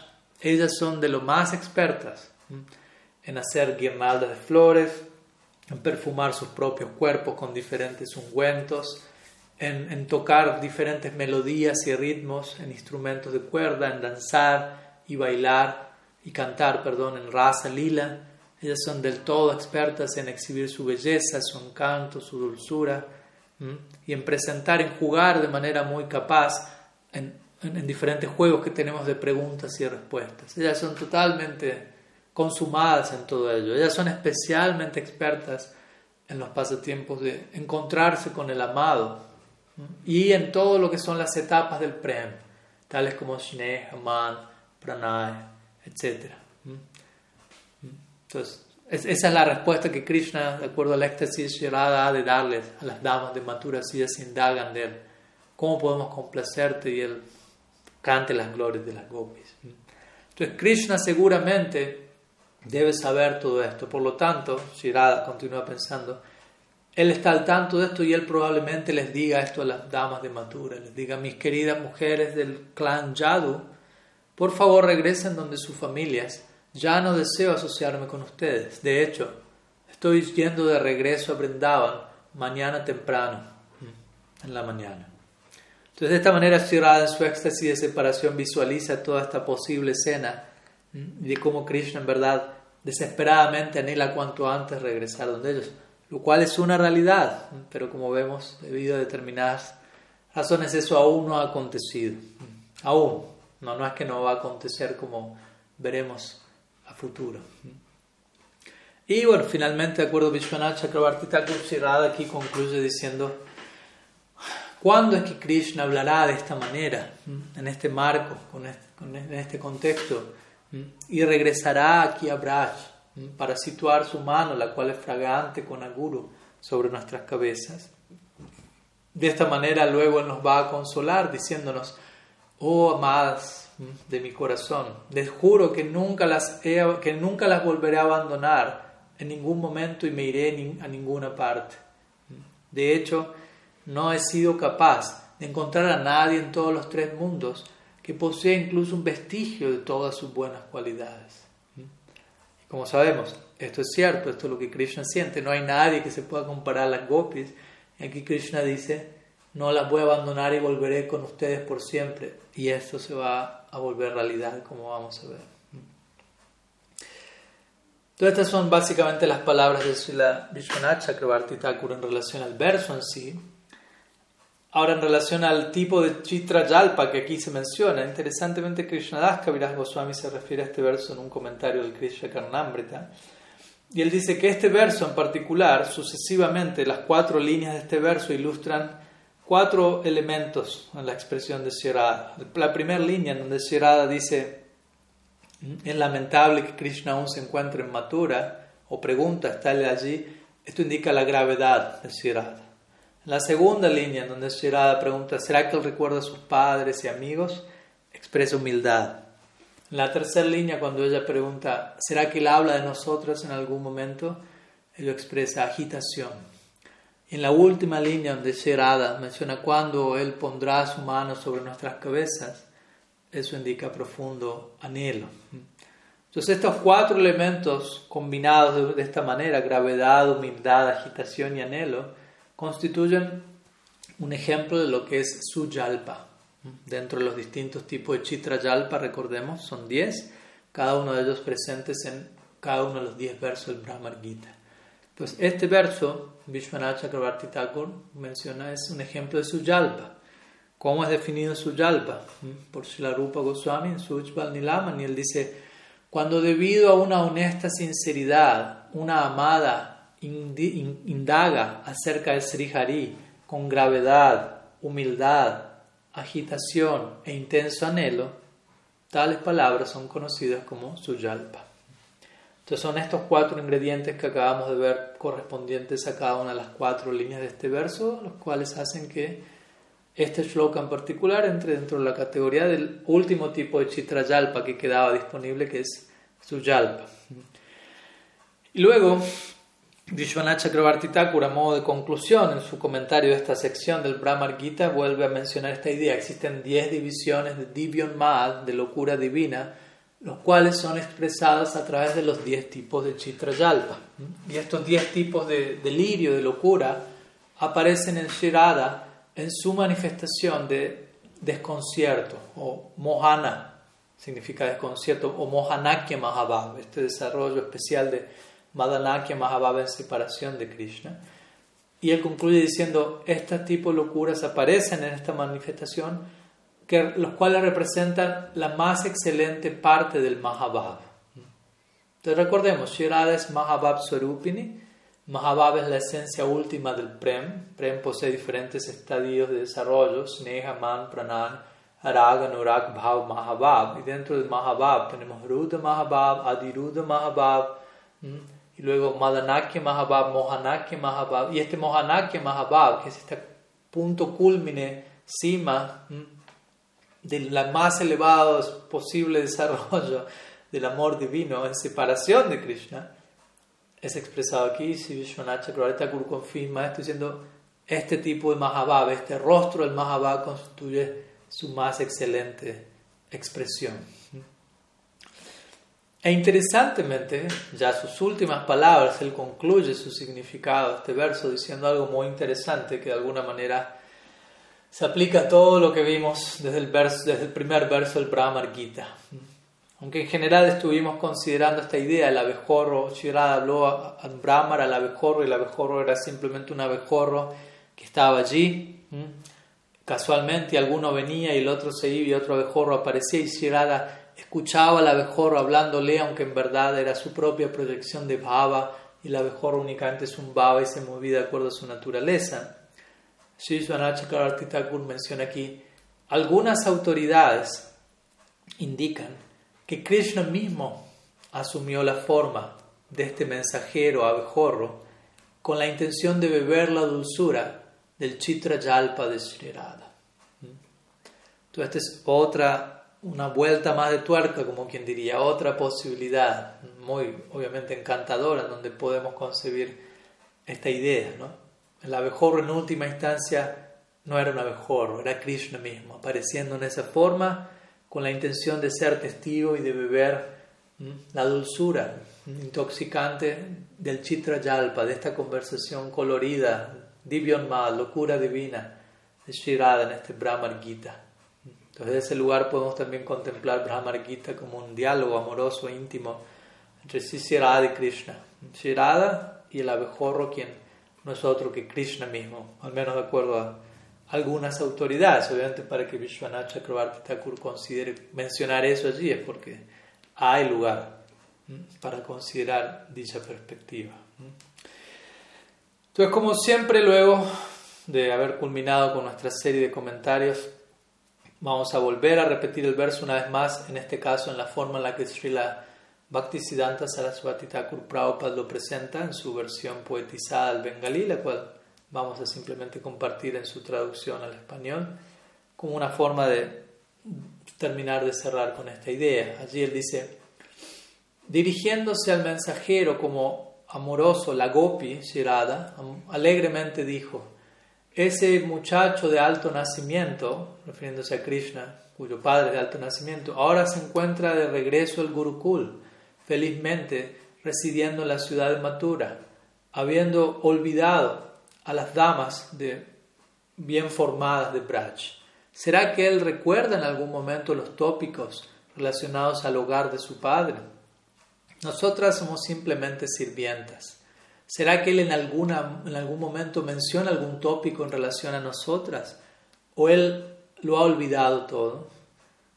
Ellas son de lo más expertas en hacer guirnaldas de flores, en perfumar sus propios cuerpos con diferentes ungüentos, en, tocar diferentes melodías y ritmos en instrumentos de cuerda, en danzar y bailar y cantar, perdón, en raza lila. Ellas son del todo expertas en exhibir su belleza, su encanto, su dulzura y en presentar, en jugar de manera muy capaz en, en, diferentes juegos que tenemos de preguntas y respuestas. Ellas son totalmente consumadas en todo ello. Ellas son especialmente expertas en los pasatiempos de encontrarse con el amado y en todo lo que son las etapas del Prem, tales como Sneha, Man, Pranay, etc. Entonces, esa es la respuesta que Krishna, de acuerdo al éxtasis Shirada, ha de darles a las damas de Mathura si ellas indagan de él. ¿Cómo podemos complacerte? Y él cante las glorias de las gopis. Entonces, Krishna seguramente debe saber todo esto. Por lo tanto, Shirada continúa pensando, él está al tanto de esto y él probablemente les diga esto a las damas de Mathura, les diga, mis queridas mujeres del clan Yadu, por favor regresen donde sus familias, ya no deseo asociarme con ustedes. De hecho, estoy yendo de regreso a Brindavan mañana temprano, mm, en la mañana. Entonces, de esta manera, Shirada en su éxtasis de separación visualiza toda esta posible escena mm, de cómo Krishna en verdad desesperadamente anhela cuanto antes regresar donde ellos lo cual es una realidad, pero como vemos, debido a determinadas razones, eso aún no ha acontecido. Aún, no, no es que no va a acontecer como veremos futuro. Y bueno, finalmente, de acuerdo a Vishwanath Chakrabarti Thakur aquí concluye diciendo, ¿cuándo es que Krishna hablará de esta manera, en este marco, en este contexto, y regresará aquí a Braj? para situar su mano, la cual es fragante con aguro, sobre nuestras cabezas. De esta manera luego nos va a consolar diciéndonos, oh amadas de mi corazón, les juro que nunca las, que nunca las volveré a abandonar en ningún momento y me iré a ninguna parte. De hecho, no he sido capaz de encontrar a nadie en todos los tres mundos que posea incluso un vestigio de todas sus buenas cualidades. Como sabemos, esto es cierto, esto es lo que Krishna siente, no hay nadie que se pueda comparar a las gopis. Aquí Krishna dice, no las voy a abandonar y volveré con ustedes por siempre. Y esto se va a volver realidad, como vamos a ver. Todas estas son básicamente las palabras de Srila Vishwanath Chakrabarti Thakur en relación al verso en sí. Ahora, en relación al tipo de Chitra Yalpa que aquí se menciona, interesantemente Krishnadas Kaviraj Goswami se refiere a este verso en un comentario del Krishna Karnamrita. Y él dice que este verso en particular, sucesivamente, las cuatro líneas de este verso ilustran cuatro elementos en la expresión de Shirada. La primera línea, en donde Shirada dice: Es lamentable que Krishna aún se encuentre en Mathura, o pregunta, ¿está él allí? Esto indica la gravedad de Shirada. En la segunda línea, en donde Shirada pregunta, ¿será que él recuerda a sus padres y amigos? Expresa humildad. La tercera línea, cuando ella pregunta, ¿será que él habla de nosotros en algún momento? Él expresa agitación. En la última línea, donde Shirada menciona cuándo él pondrá su mano sobre nuestras cabezas, eso indica profundo anhelo. Entonces estos cuatro elementos combinados de esta manera, gravedad, humildad, agitación y anhelo, constituyen un ejemplo de lo que es Suyalpa. Dentro de los distintos tipos de Chitra Yalpa, recordemos, son 10, cada uno de ellos presentes en cada uno de los 10 versos del Brahmar Gita. Pues este verso, Vishwanath Chakrabarti Thakur menciona, es un ejemplo de Suyalpa. ¿Cómo es definido Suyalpa? Por Shilarupa Goswami en Sujbal Nilaman, y él dice, cuando debido a una honesta sinceridad, una amada indaga acerca de Sri Hari con gravedad, humildad, agitación e intenso anhelo, tales palabras son conocidas como suyalpa. Entonces son estos cuatro ingredientes que acabamos de ver correspondientes a cada una de las cuatro líneas de este verso, los cuales hacen que este shloka en particular entre dentro de la categoría del último tipo de chitrayalpa que quedaba disponible, que es suyalpa. Y luego Vishwanath Chakrabarti a modo de conclusión, en su comentario de esta sección del Brahmar Gita, vuelve a mencionar esta idea. Existen 10 divisiones de Divyon Mad, de locura divina, los cuales son expresadas a través de los 10 tipos de Chitrayalpa. Y estos 10 tipos de delirio, de locura, aparecen en Shirada en su manifestación de desconcierto o mohana, significa desconcierto, o mohanakya mahabhava, este desarrollo especial de madanakya mahabhava en separación de Krishna. Y él concluye diciendo, este tipo de locuras aparecen en esta manifestación, que, los cuales representan la más excelente parte del Mahabhav. Entonces recordemos, Shirada es Mahabhav Swarupini, Mahabhav es la esencia última del Prem. Prem posee diferentes estadios de desarrollo, Sneha, Man, Pranan, Araga, Nurak, Bhav, Mahabhav. Y dentro del Mahabhav tenemos Ruda Mahabhav, Adiruda Mahabhav, y luego Madanakya Mahabhav, Mohanakya Mahabhav. Y este Mohanakya Mahabhav, que es este punto culmine, cima, de la más elevado posible desarrollo del amor divino en separación de Krishna, es expresado aquí, si Vishwanath Chakravarti confirma esto diciendo, este tipo de Mahabhava, este rostro del Mahabhava constituye su más excelente expresión. E interesantemente, ya sus últimas palabras, él concluye su significado, este verso, diciendo algo muy interesante que de alguna manera se aplica a todo lo que vimos desde el, primer verso del Brahma Gita. Aunque en general estuvimos considerando esta idea, el abejorro, Shirada habló a, Brahmar al abejorro y el abejorro era simplemente un abejorro que estaba allí. Casualmente alguno venía y el otro se iba y otro abejorro aparecía y Shirada escuchaba al abejorro hablándole, aunque en verdad era su propia proyección de bhava y el abejorro únicamente es un bhava y se movía de acuerdo a su naturaleza. Sri Thakur menciona aquí, algunas autoridades indican que Krishna mismo asumió la forma de este mensajero abejorro con la intención de beber la dulzura del Chitra Yalpa de Sri Radha. Entonces, esta es otra, una vuelta más de tuerca, como quien diría, otra posibilidad muy obviamente encantadora en donde podemos concebir esta idea. ¿no? El abejorro en última instancia no era un abejorro, era Krishna mismo, apareciendo en esa forma con la intención de ser testigo y de beber la dulzura intoxicante del Chitra Yalpa, de esta conversación colorida, Mal, locura divina de Shirada en este Brahmar Gita. Entonces, en ese lugar podemos también contemplar Brahmar Gita como un diálogo amoroso íntimo entre Shirada y Krishna. Shirada y el abejorro, quien no es otro que Krishna mismo, al menos de acuerdo a algunas autoridades. Obviamente para que Vishwanath Chakrabarti Thakur considere mencionar eso allí es porque hay lugar para considerar dicha perspectiva. Entonces, como siempre, luego de haber culminado con nuestra serie de comentarios, vamos a volver a repetir el verso una vez más, en este caso en la forma en la que Srila Bhaktisiddhanta Saraswati Thakur Prabhupada lo presenta en su versión poetizada al bengalí, la cual vamos a simplemente compartir en su traducción al español como una forma de terminar de cerrar con esta idea. Allí él dice, dirigiéndose al mensajero como amoroso, la Gopi, Shirada, alegremente dijo, ese muchacho de alto nacimiento, refiriéndose a Krishna, cuyo padre de alto nacimiento, ahora se encuentra de regreso al Gurukul, felizmente residiendo en la ciudad de Mathura, habiendo olvidado a las damas de, bien formadas de Braj. ¿Será que él recuerda en algún momento los tópicos relacionados al hogar de su padre? Nosotras somos simplemente sirvientas. ¿Será que él en, alguna, en algún momento menciona algún tópico en relación a nosotras? ¿O él lo ha olvidado todo?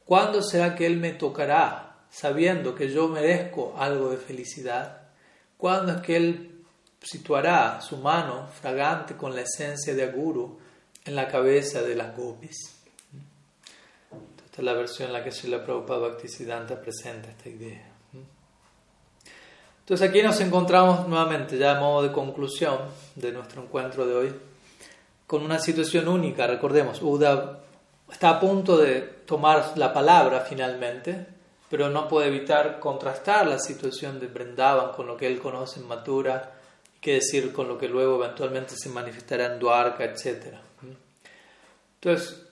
¿Cuándo será que él me tocará sabiendo que yo merezco algo de felicidad? ¿Cuándo es que él situará su mano fragante con la esencia de Aguru en la cabeza de las gopis. Esta es la versión en la que Srila Prabhupada Bhaktisiddhanta presenta esta idea. Entonces aquí nos encontramos nuevamente, ya a modo de conclusión de nuestro encuentro de hoy, con una situación única. Recordemos, Uda está a punto de tomar la palabra finalmente, pero no puede evitar contrastar la situación de Brindavan con lo que él conoce en Mathura qué decir con lo que luego eventualmente se manifestará en Dwarka, etc. Entonces,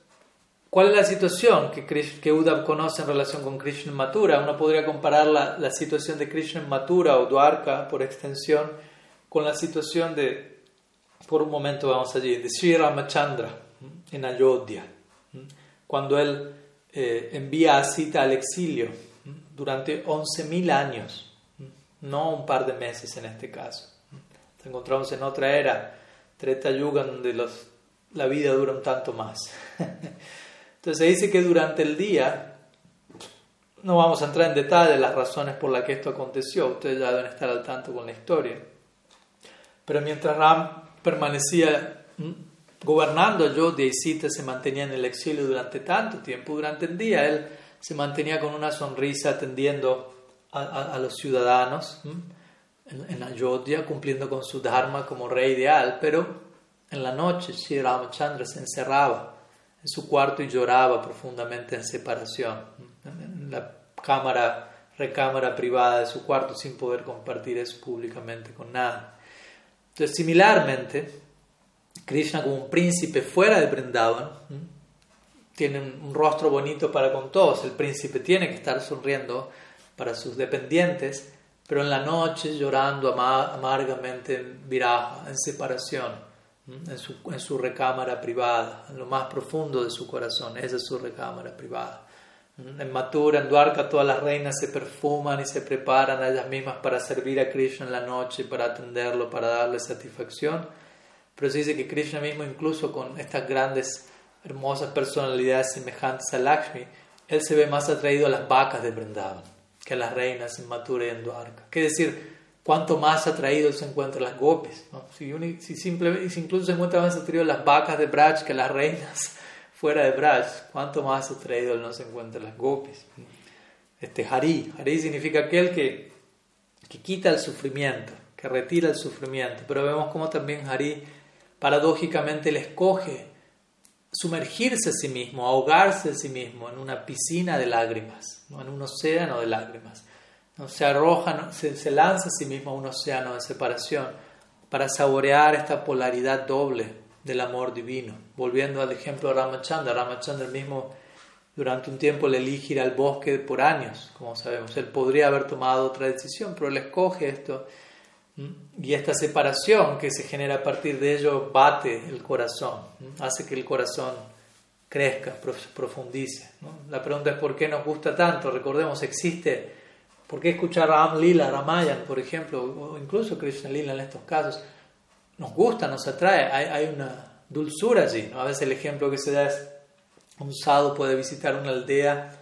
¿cuál es la situación que, que Uddhav conoce en relación con Krishna en Mathura? Uno podría comparar la, situación de Krishna en Mathura o Dwarka, por extensión, con la situación de, por un momento vamos allí, de Sri Ramachandra. en Ayodhya, cuando él eh, envía a Sita al exilio durante 11.000 años, no un par de meses en este caso. Nos encontramos en otra era, Treta Yuga, donde los, la vida dura un tanto más. (laughs) Entonces se dice que durante el día, no vamos a entrar en detalle las razones por las que esto aconteció, ustedes ya deben estar al tanto con la historia, pero mientras Ram permanecía gobernando Ayodhya y Sita se mantenía en el exilio durante tanto tiempo, durante el día él se mantenía con una sonrisa atendiendo a, los ciudadanos en, en, Ayodhya, cumpliendo con su dharma como rey ideal, pero en la noche Sri Ramachandra se encerraba en su cuarto y lloraba profundamente en separación, en la cámara, recámara privada de su cuarto sin poder compartir eso públicamente con nadie. Entonces, similarmente, Krishna como un príncipe fuera de Vrindavan, tiene un rostro bonito para con todos. El príncipe tiene que estar sonriendo para sus dependientes, pero en la noche llorando amargamente en viraja, en separación, en su, en su recámara privada, en lo más profundo de su corazón. Esa es su recámara privada. En Mathura, en Dwarka, todas las reinas se perfuman y se preparan a ellas mismas para servir a Krishna en la noche, para atenderlo, para darle satisfacción. Pero se dice que Krishna mismo, incluso con estas grandes, hermosas personalidades semejantes a Lakshmi, él se ve más atraído a las vacas de Vrindavan que a las reinas en y en Dwarka. ¿Qué decir? Cuanto más atraído se encuentra las gopis. Si, si, simple, si incluso se encuentra más atraído a las vacas de Braj que a las reinas (laughs) fuera de Braj, cuánto más atraído él no se encuentra las gopis. Este Hari, Hari significa aquel que, que quita el sufrimiento, que retira el sufrimiento. Pero vemos como también Hari paradójicamente le escoge sumergirse a sí mismo, ahogarse a sí mismo en una piscina de lágrimas, ¿no? en un océano de lágrimas. ¿no? Se arroja, se, se, lanza a sí mismo a un océano de separación para saborear esta polaridad doble del amor divino. Volviendo al ejemplo de Ramachandra, Ramachandra mismo durante un tiempo le elige ir al bosque por años, como sabemos. Él podría haber tomado otra decisión, pero él escoge esto y esta separación que se genera a partir de ello bate el corazón, hace que el corazón crezca, profundice. La pregunta es por qué nos gusta tanto. Recordemos, existe, ¿por qué escuchar Ram Lila, Ramayan, por ejemplo, o incluso Krishna Lila en estos casos? Nos gusta, nos atrae, hay, hay una dulzura allí. A veces el ejemplo que se da es un sadhu puede visitar una aldea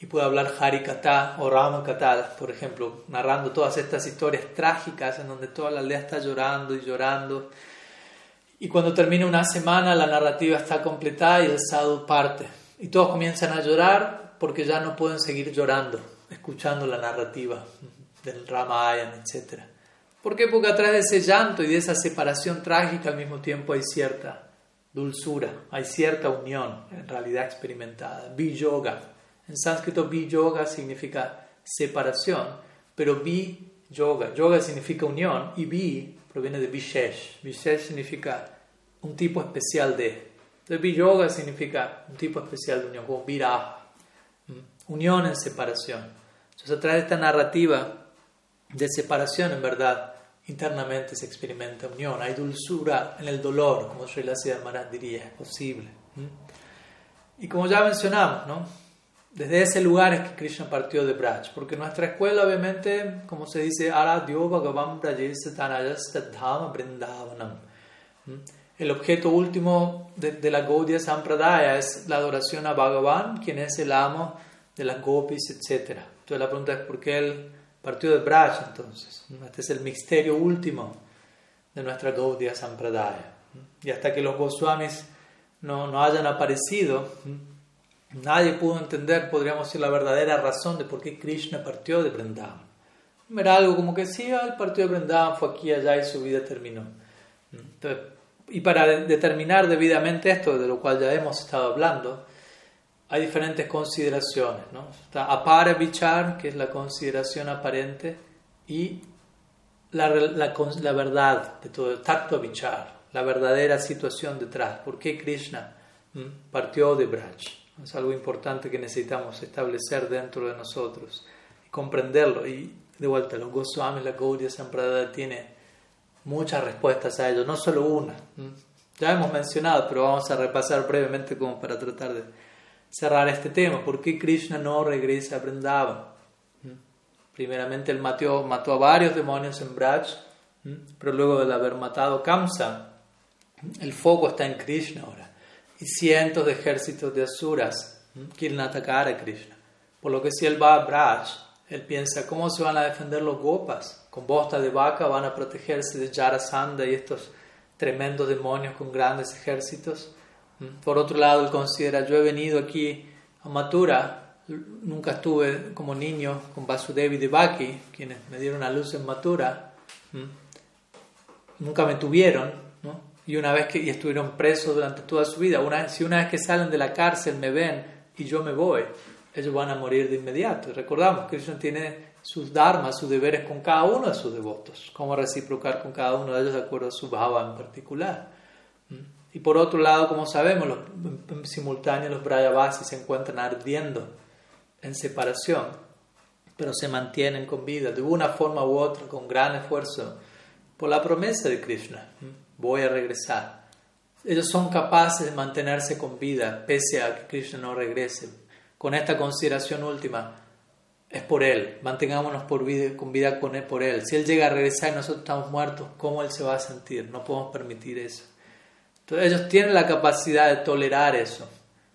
y puede hablar Harikata o Ramakata, por ejemplo, narrando todas estas historias trágicas en donde toda la aldea está llorando y llorando. Y cuando termina una semana, la narrativa está completada y el sadhu parte. Y todos comienzan a llorar porque ya no pueden seguir llorando, escuchando la narrativa del Ramayana, etc. ¿Por qué? Porque atrás de ese llanto y de esa separación trágica al mismo tiempo hay cierta dulzura, hay cierta unión en realidad experimentada, yoga en sánscrito, vi-yoga significa separación, pero vi-yoga, yoga significa unión y vi proviene de vishesh. Vishesh significa un tipo especial de. Entonces, vi-yoga significa un tipo especial de unión, como viraja, unión en separación. Entonces, a través de esta narrativa de separación, en verdad, internamente se experimenta unión. Hay dulzura en el dolor, como Sri Maharaj diría, es posible. Y como ya mencionamos, ¿no? Desde ese lugar es que Krishna partió de Braj, porque nuestra escuela obviamente, como se dice, Aradhyo Bhagavan Brindavanam. ¿Mm? El objeto último de, la Gaudiya Sampradaya es la adoración a Bhagavan, quien es el amo de las gopis, etc. Entonces la pregunta es por qué él partió de Braj entonces. ¿Mm? Este es el misterio último de nuestra Gaudiya Sampradaya. ¿Mm? Y hasta que los Goswamis no, no hayan aparecido, Nadie pudo entender, podríamos decir, la verdadera razón de por qué Krishna partió de Vrindavan. Era algo como que sí, el partió de Vrindavan, fue aquí allá y su vida terminó. y para determinar debidamente esto, de lo cual ya hemos estado hablando, hay diferentes consideraciones. ¿no? Está apara vichar, que es la consideración aparente, y la, la, la verdad de todo, tacto vichar, la verdadera situación detrás. ¿Por qué Krishna partió de Braj? Es algo importante que necesitamos establecer dentro de nosotros comprenderlo. Y de vuelta, los Goswamis, la Gaudiya Sampradaya tiene muchas respuestas a ello, no solo una. Ya hemos mencionado, pero vamos a repasar brevemente como para tratar de cerrar este tema. ¿Por qué Krishna no regresa a Vrindavan? Primeramente él mató, mató a varios demonios en Braj, pero luego de haber matado Kamsa, el foco está en Krishna ahora. Y cientos de ejércitos de asuras quieren atacar a Krishna. Por lo que si él va a Braj, él piensa, ¿cómo se van a defender los gopas? Con bosta de vaca van a protegerse de Jarasandha y estos tremendos demonios con grandes ejércitos. Por otro lado, él considera, yo he venido aquí a Mathura, nunca estuve como niño con Vasudevi Devaki, quienes me dieron a luz en Mathura, nunca me tuvieron. Y una vez que y estuvieron presos durante toda su vida, una, si una vez que salen de la cárcel me ven y yo me voy, ellos van a morir de inmediato. recordamos que Krishna tiene sus dharmas, sus deberes con cada uno de sus devotos, cómo reciprocar con cada uno de ellos de acuerdo a su bhava en particular. ¿Mm? Y por otro lado, como sabemos, los, en simultáneo los Brayavasis se encuentran ardiendo en separación, pero se mantienen con vida de una forma u otra, con gran esfuerzo, por la promesa de Krishna. Voy a regresar. Ellos son capaces de mantenerse con vida pese a que Krishna no regrese. Con esta consideración última, es por Él, mantengámonos con vida con él, por Él. Si Él llega a regresar y nosotros estamos muertos, ¿cómo Él se va a sentir? No podemos permitir eso. Entonces ellos tienen la capacidad de tolerar eso,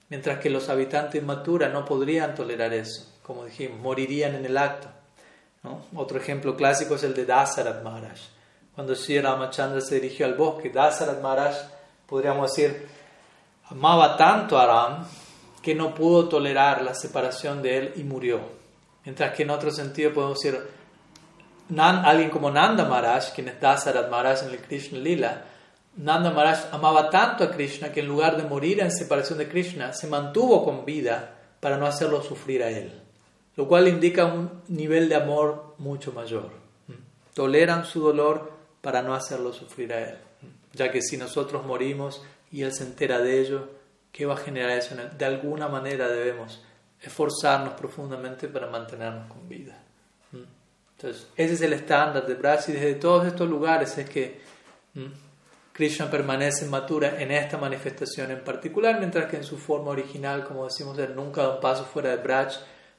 mientras que los habitantes de Mathura no podrían tolerar eso, como dijimos, morirían en el acto. Otro ejemplo clásico es el de Dasarat Maharaj. Cuando Sri Ramachandra se dirigió al bosque, Dasarat Maharaj, podríamos decir, amaba tanto a Ram que no pudo tolerar la separación de él y murió. Mientras que en otro sentido podemos decir, alguien como Nanda Maharaj, quien es Dasarat Maharaj en el Krishna Lila, Nanda Maharaj amaba tanto a Krishna que en lugar de morir en separación de Krishna, se mantuvo con vida para no hacerlo sufrir a él. Lo cual indica un nivel de amor mucho mayor. Toleran su dolor para no hacerlo sufrir a él. Ya que si nosotros morimos y él se entera de ello, ¿qué va a generar eso? De alguna manera debemos esforzarnos profundamente para mantenernos con vida. ¿Mm? Entonces, ese es el estándar de Braj y desde todos estos lugares es que ¿Mm? Krishna permanece en Mathura en esta manifestación en particular, mientras que en su forma original, como decimos, él nunca da un paso fuera de Braj,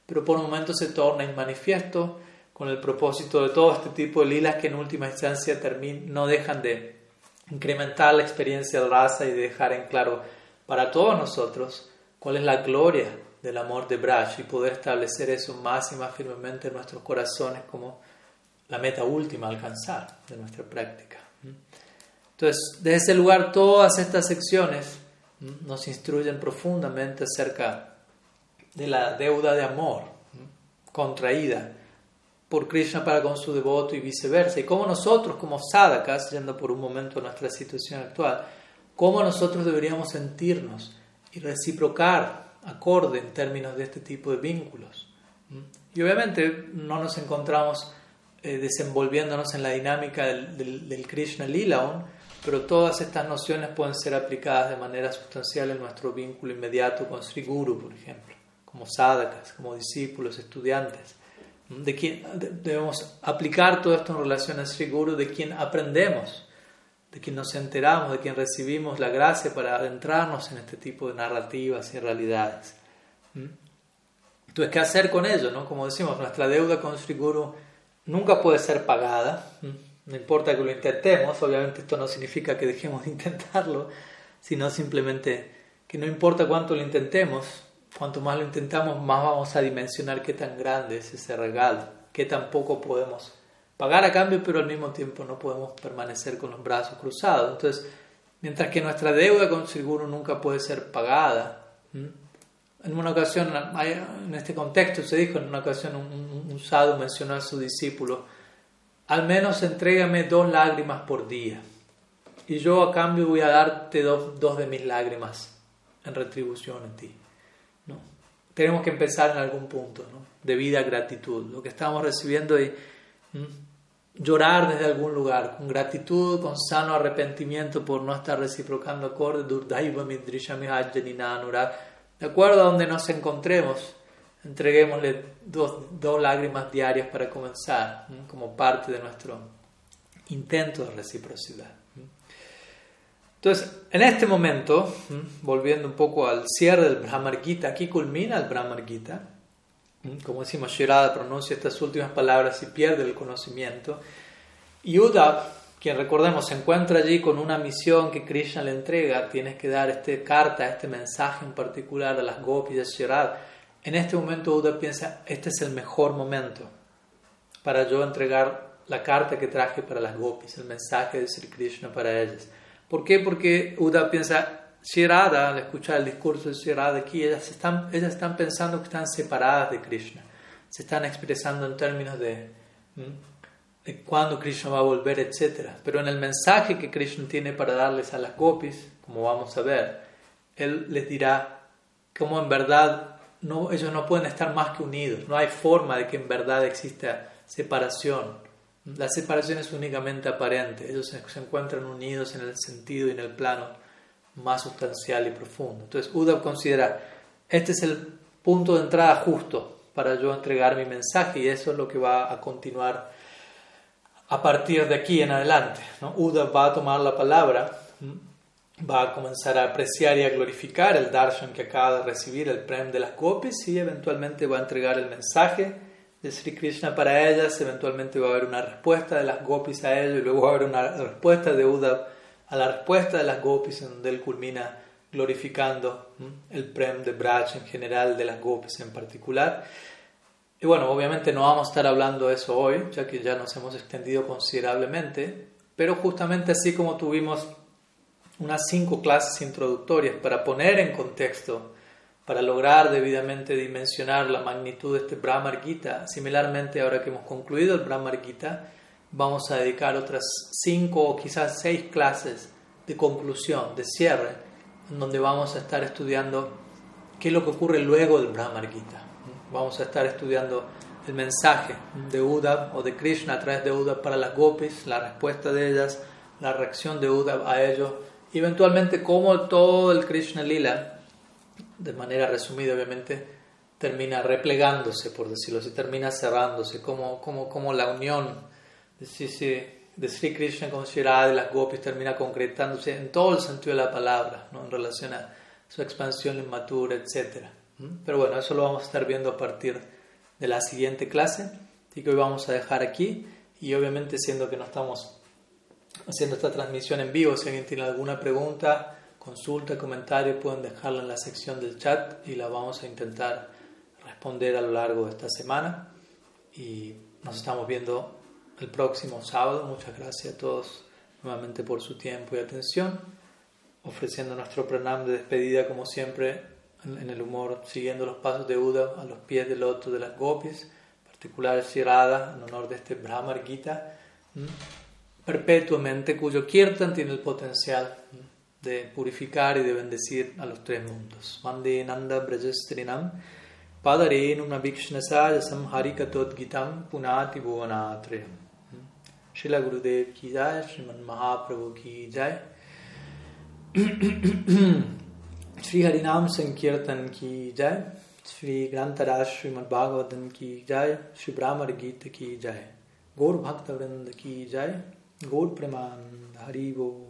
pero por momentos se torna inmanifiesto con el propósito de todo este tipo de lilas que en última instancia no dejan de incrementar la experiencia de raza y de dejar en claro para todos nosotros cuál es la gloria del amor de Braj y poder establecer eso más y más firmemente en nuestros corazones como la meta última a alcanzar de nuestra práctica. Entonces, desde ese lugar, todas estas secciones nos instruyen profundamente acerca de la deuda de amor contraída por Krishna para con su devoto y viceversa, y cómo nosotros como sadhakas, yendo por un momento a nuestra situación actual, cómo nosotros deberíamos sentirnos y reciprocar acorde en términos de este tipo de vínculos. Y obviamente no nos encontramos eh, desenvolviéndonos en la dinámica del, Krishna Lila pero todas estas nociones pueden ser aplicadas de manera sustancial en nuestro vínculo inmediato con Sri Guru, por ejemplo, como sadhakas, como discípulos, estudiantes. De quien debemos aplicar todo esto en relación a Sri Guru, de quien aprendemos de quien nos enteramos, de quien recibimos la gracia para adentrarnos en este tipo de narrativas y realidades. ¿Mm? Entonces, ¿qué hacer con ello? No? Como decimos, nuestra deuda con Sri Guru nunca puede ser pagada, ¿Mm? no importa que lo intentemos, obviamente esto no significa que dejemos de intentarlo, sino simplemente que no importa cuánto lo intentemos, cuanto más lo intentamos, más vamos a dimensionar qué tan grande es ese regalo, qué tan poco podemos pagar a cambio, pero al mismo tiempo no podemos permanecer con los brazos cruzados. Entonces, mientras que nuestra deuda con seguro nunca puede ser pagada, en una ocasión, en este contexto se dijo, en una ocasión un, un, mencionó a su discípulo, al menos entrégame dos lágrimas por día, y yo a cambio voy a darte dos, dos de mis lágrimas en retribución a ti. Tenemos que empezar en algún punto, ¿no? de vida gratitud. Lo que estamos recibiendo y llorar desde algún lugar, con gratitud, con sano arrepentimiento por no estar reciprocando acorde, de acuerdo a donde nos encontremos, entreguémosle dos, dos lágrimas diarias para comenzar, como parte de nuestro intento de reciprocidad. Entonces, en este momento, volviendo un poco al cierre del Brahmar Gita, aquí culmina el Brahmar Gita. Como decimos, Shirada pronuncia estas últimas palabras y pierde el conocimiento. Y Uddhav, quien recordemos se encuentra allí con una misión que Krishna le entrega, tienes que dar esta carta, este mensaje en particular a las gopis de Shirada. En este momento Uddhav piensa, este es el mejor momento para yo entregar la carta que traje para las gopis, el mensaje de Sri Krishna para ellas. ¿Por qué? Porque Uda piensa, Shirada, al escuchar el discurso de Shirada aquí, ellas están, ellas están pensando que están separadas de Krishna, se están expresando en términos de, de cuándo Krishna va a volver, etc. Pero en el mensaje que Krishna tiene para darles a las gopis, como vamos a ver, él les dirá cómo en verdad no, ellos no pueden estar más que unidos, no hay forma de que en verdad exista separación la separación es únicamente aparente, ellos se, encuentran unidos en el sentido y en el plano más sustancial y profundo. Entonces, Uddhav considera, este es el punto de entrada justo para yo entregar mi mensaje y eso es lo que va a continuar a partir de aquí en adelante. ¿no? Va a tomar la palabra, va a comenzar a apreciar y a glorificar el darshan que acaba de recibir, el prem de las gopis y eventualmente va a entregar el mensaje de Sri Krishna para ellas, eventualmente va a haber una respuesta de las gopis a ellos y luego va a haber una respuesta de Uddhav a la respuesta de las gopis en donde él culmina glorificando el prem de Braj en general, de las gopis en particular. Y bueno, obviamente no vamos a estar hablando de eso hoy, ya que ya nos hemos extendido considerablemente, pero justamente así como tuvimos unas cinco clases introductorias para poner en contexto para lograr debidamente dimensionar la magnitud de este Brahmar Gita. Similarmente, ahora que hemos concluido el Brahmar Gita, vamos a dedicar otras cinco o quizás seis clases de conclusión, de cierre, en donde vamos a estar estudiando qué es lo que ocurre luego del Brahmar Gita. Vamos a estar estudiando el mensaje de Uddhav o de Krishna a través de Uddhav para las gopis, la respuesta de ellas, la reacción de Uddhav a ello, eventualmente cómo todo el Krishna Lila de manera resumida obviamente, termina replegándose, por decirlo así, termina cerrándose, como, como, como la unión de, de Sri Krishna con Shri de las gopis termina concretándose en todo el sentido de la palabra, ¿no? en relación a su expansión inmatura, etc. Pero bueno, eso lo vamos a estar viendo a partir de la siguiente clase, así que hoy vamos a dejar aquí y obviamente siendo que no estamos haciendo esta transmisión en vivo, si alguien tiene alguna pregunta, consulta, comentario, pueden dejarla en la sección del chat y la vamos a intentar responder a lo largo de esta semana. Y nos estamos viendo el próximo sábado. Muchas gracias a todos nuevamente por su tiempo y atención. Ofreciendo nuestro pranam de despedida, como siempre, en el humor, siguiendo los pasos de Uda a los pies del loto de las gopis, particular Shirada, en honor de este Brahmar Gita, perpetuamente, cuyo kirtan tiene el potencial de purificar y de bendecir a los tres mundos. Mande Nanda Brajastrinam Padare Padarenum Vikshnasaya Samharikatod Gitam Punati Bhuvanatrayam. Shila Gurudev ki jai, Sriman Mahaprabhu ki jai. Shri Harinam Sankirtan Ki Jai Shri ग्रंथराज Shrimad Bhagavatam Ki Jai Shri Brahmar Gita Ki Jai Gaur भक्त Ki Jai Gaur गौर Haribo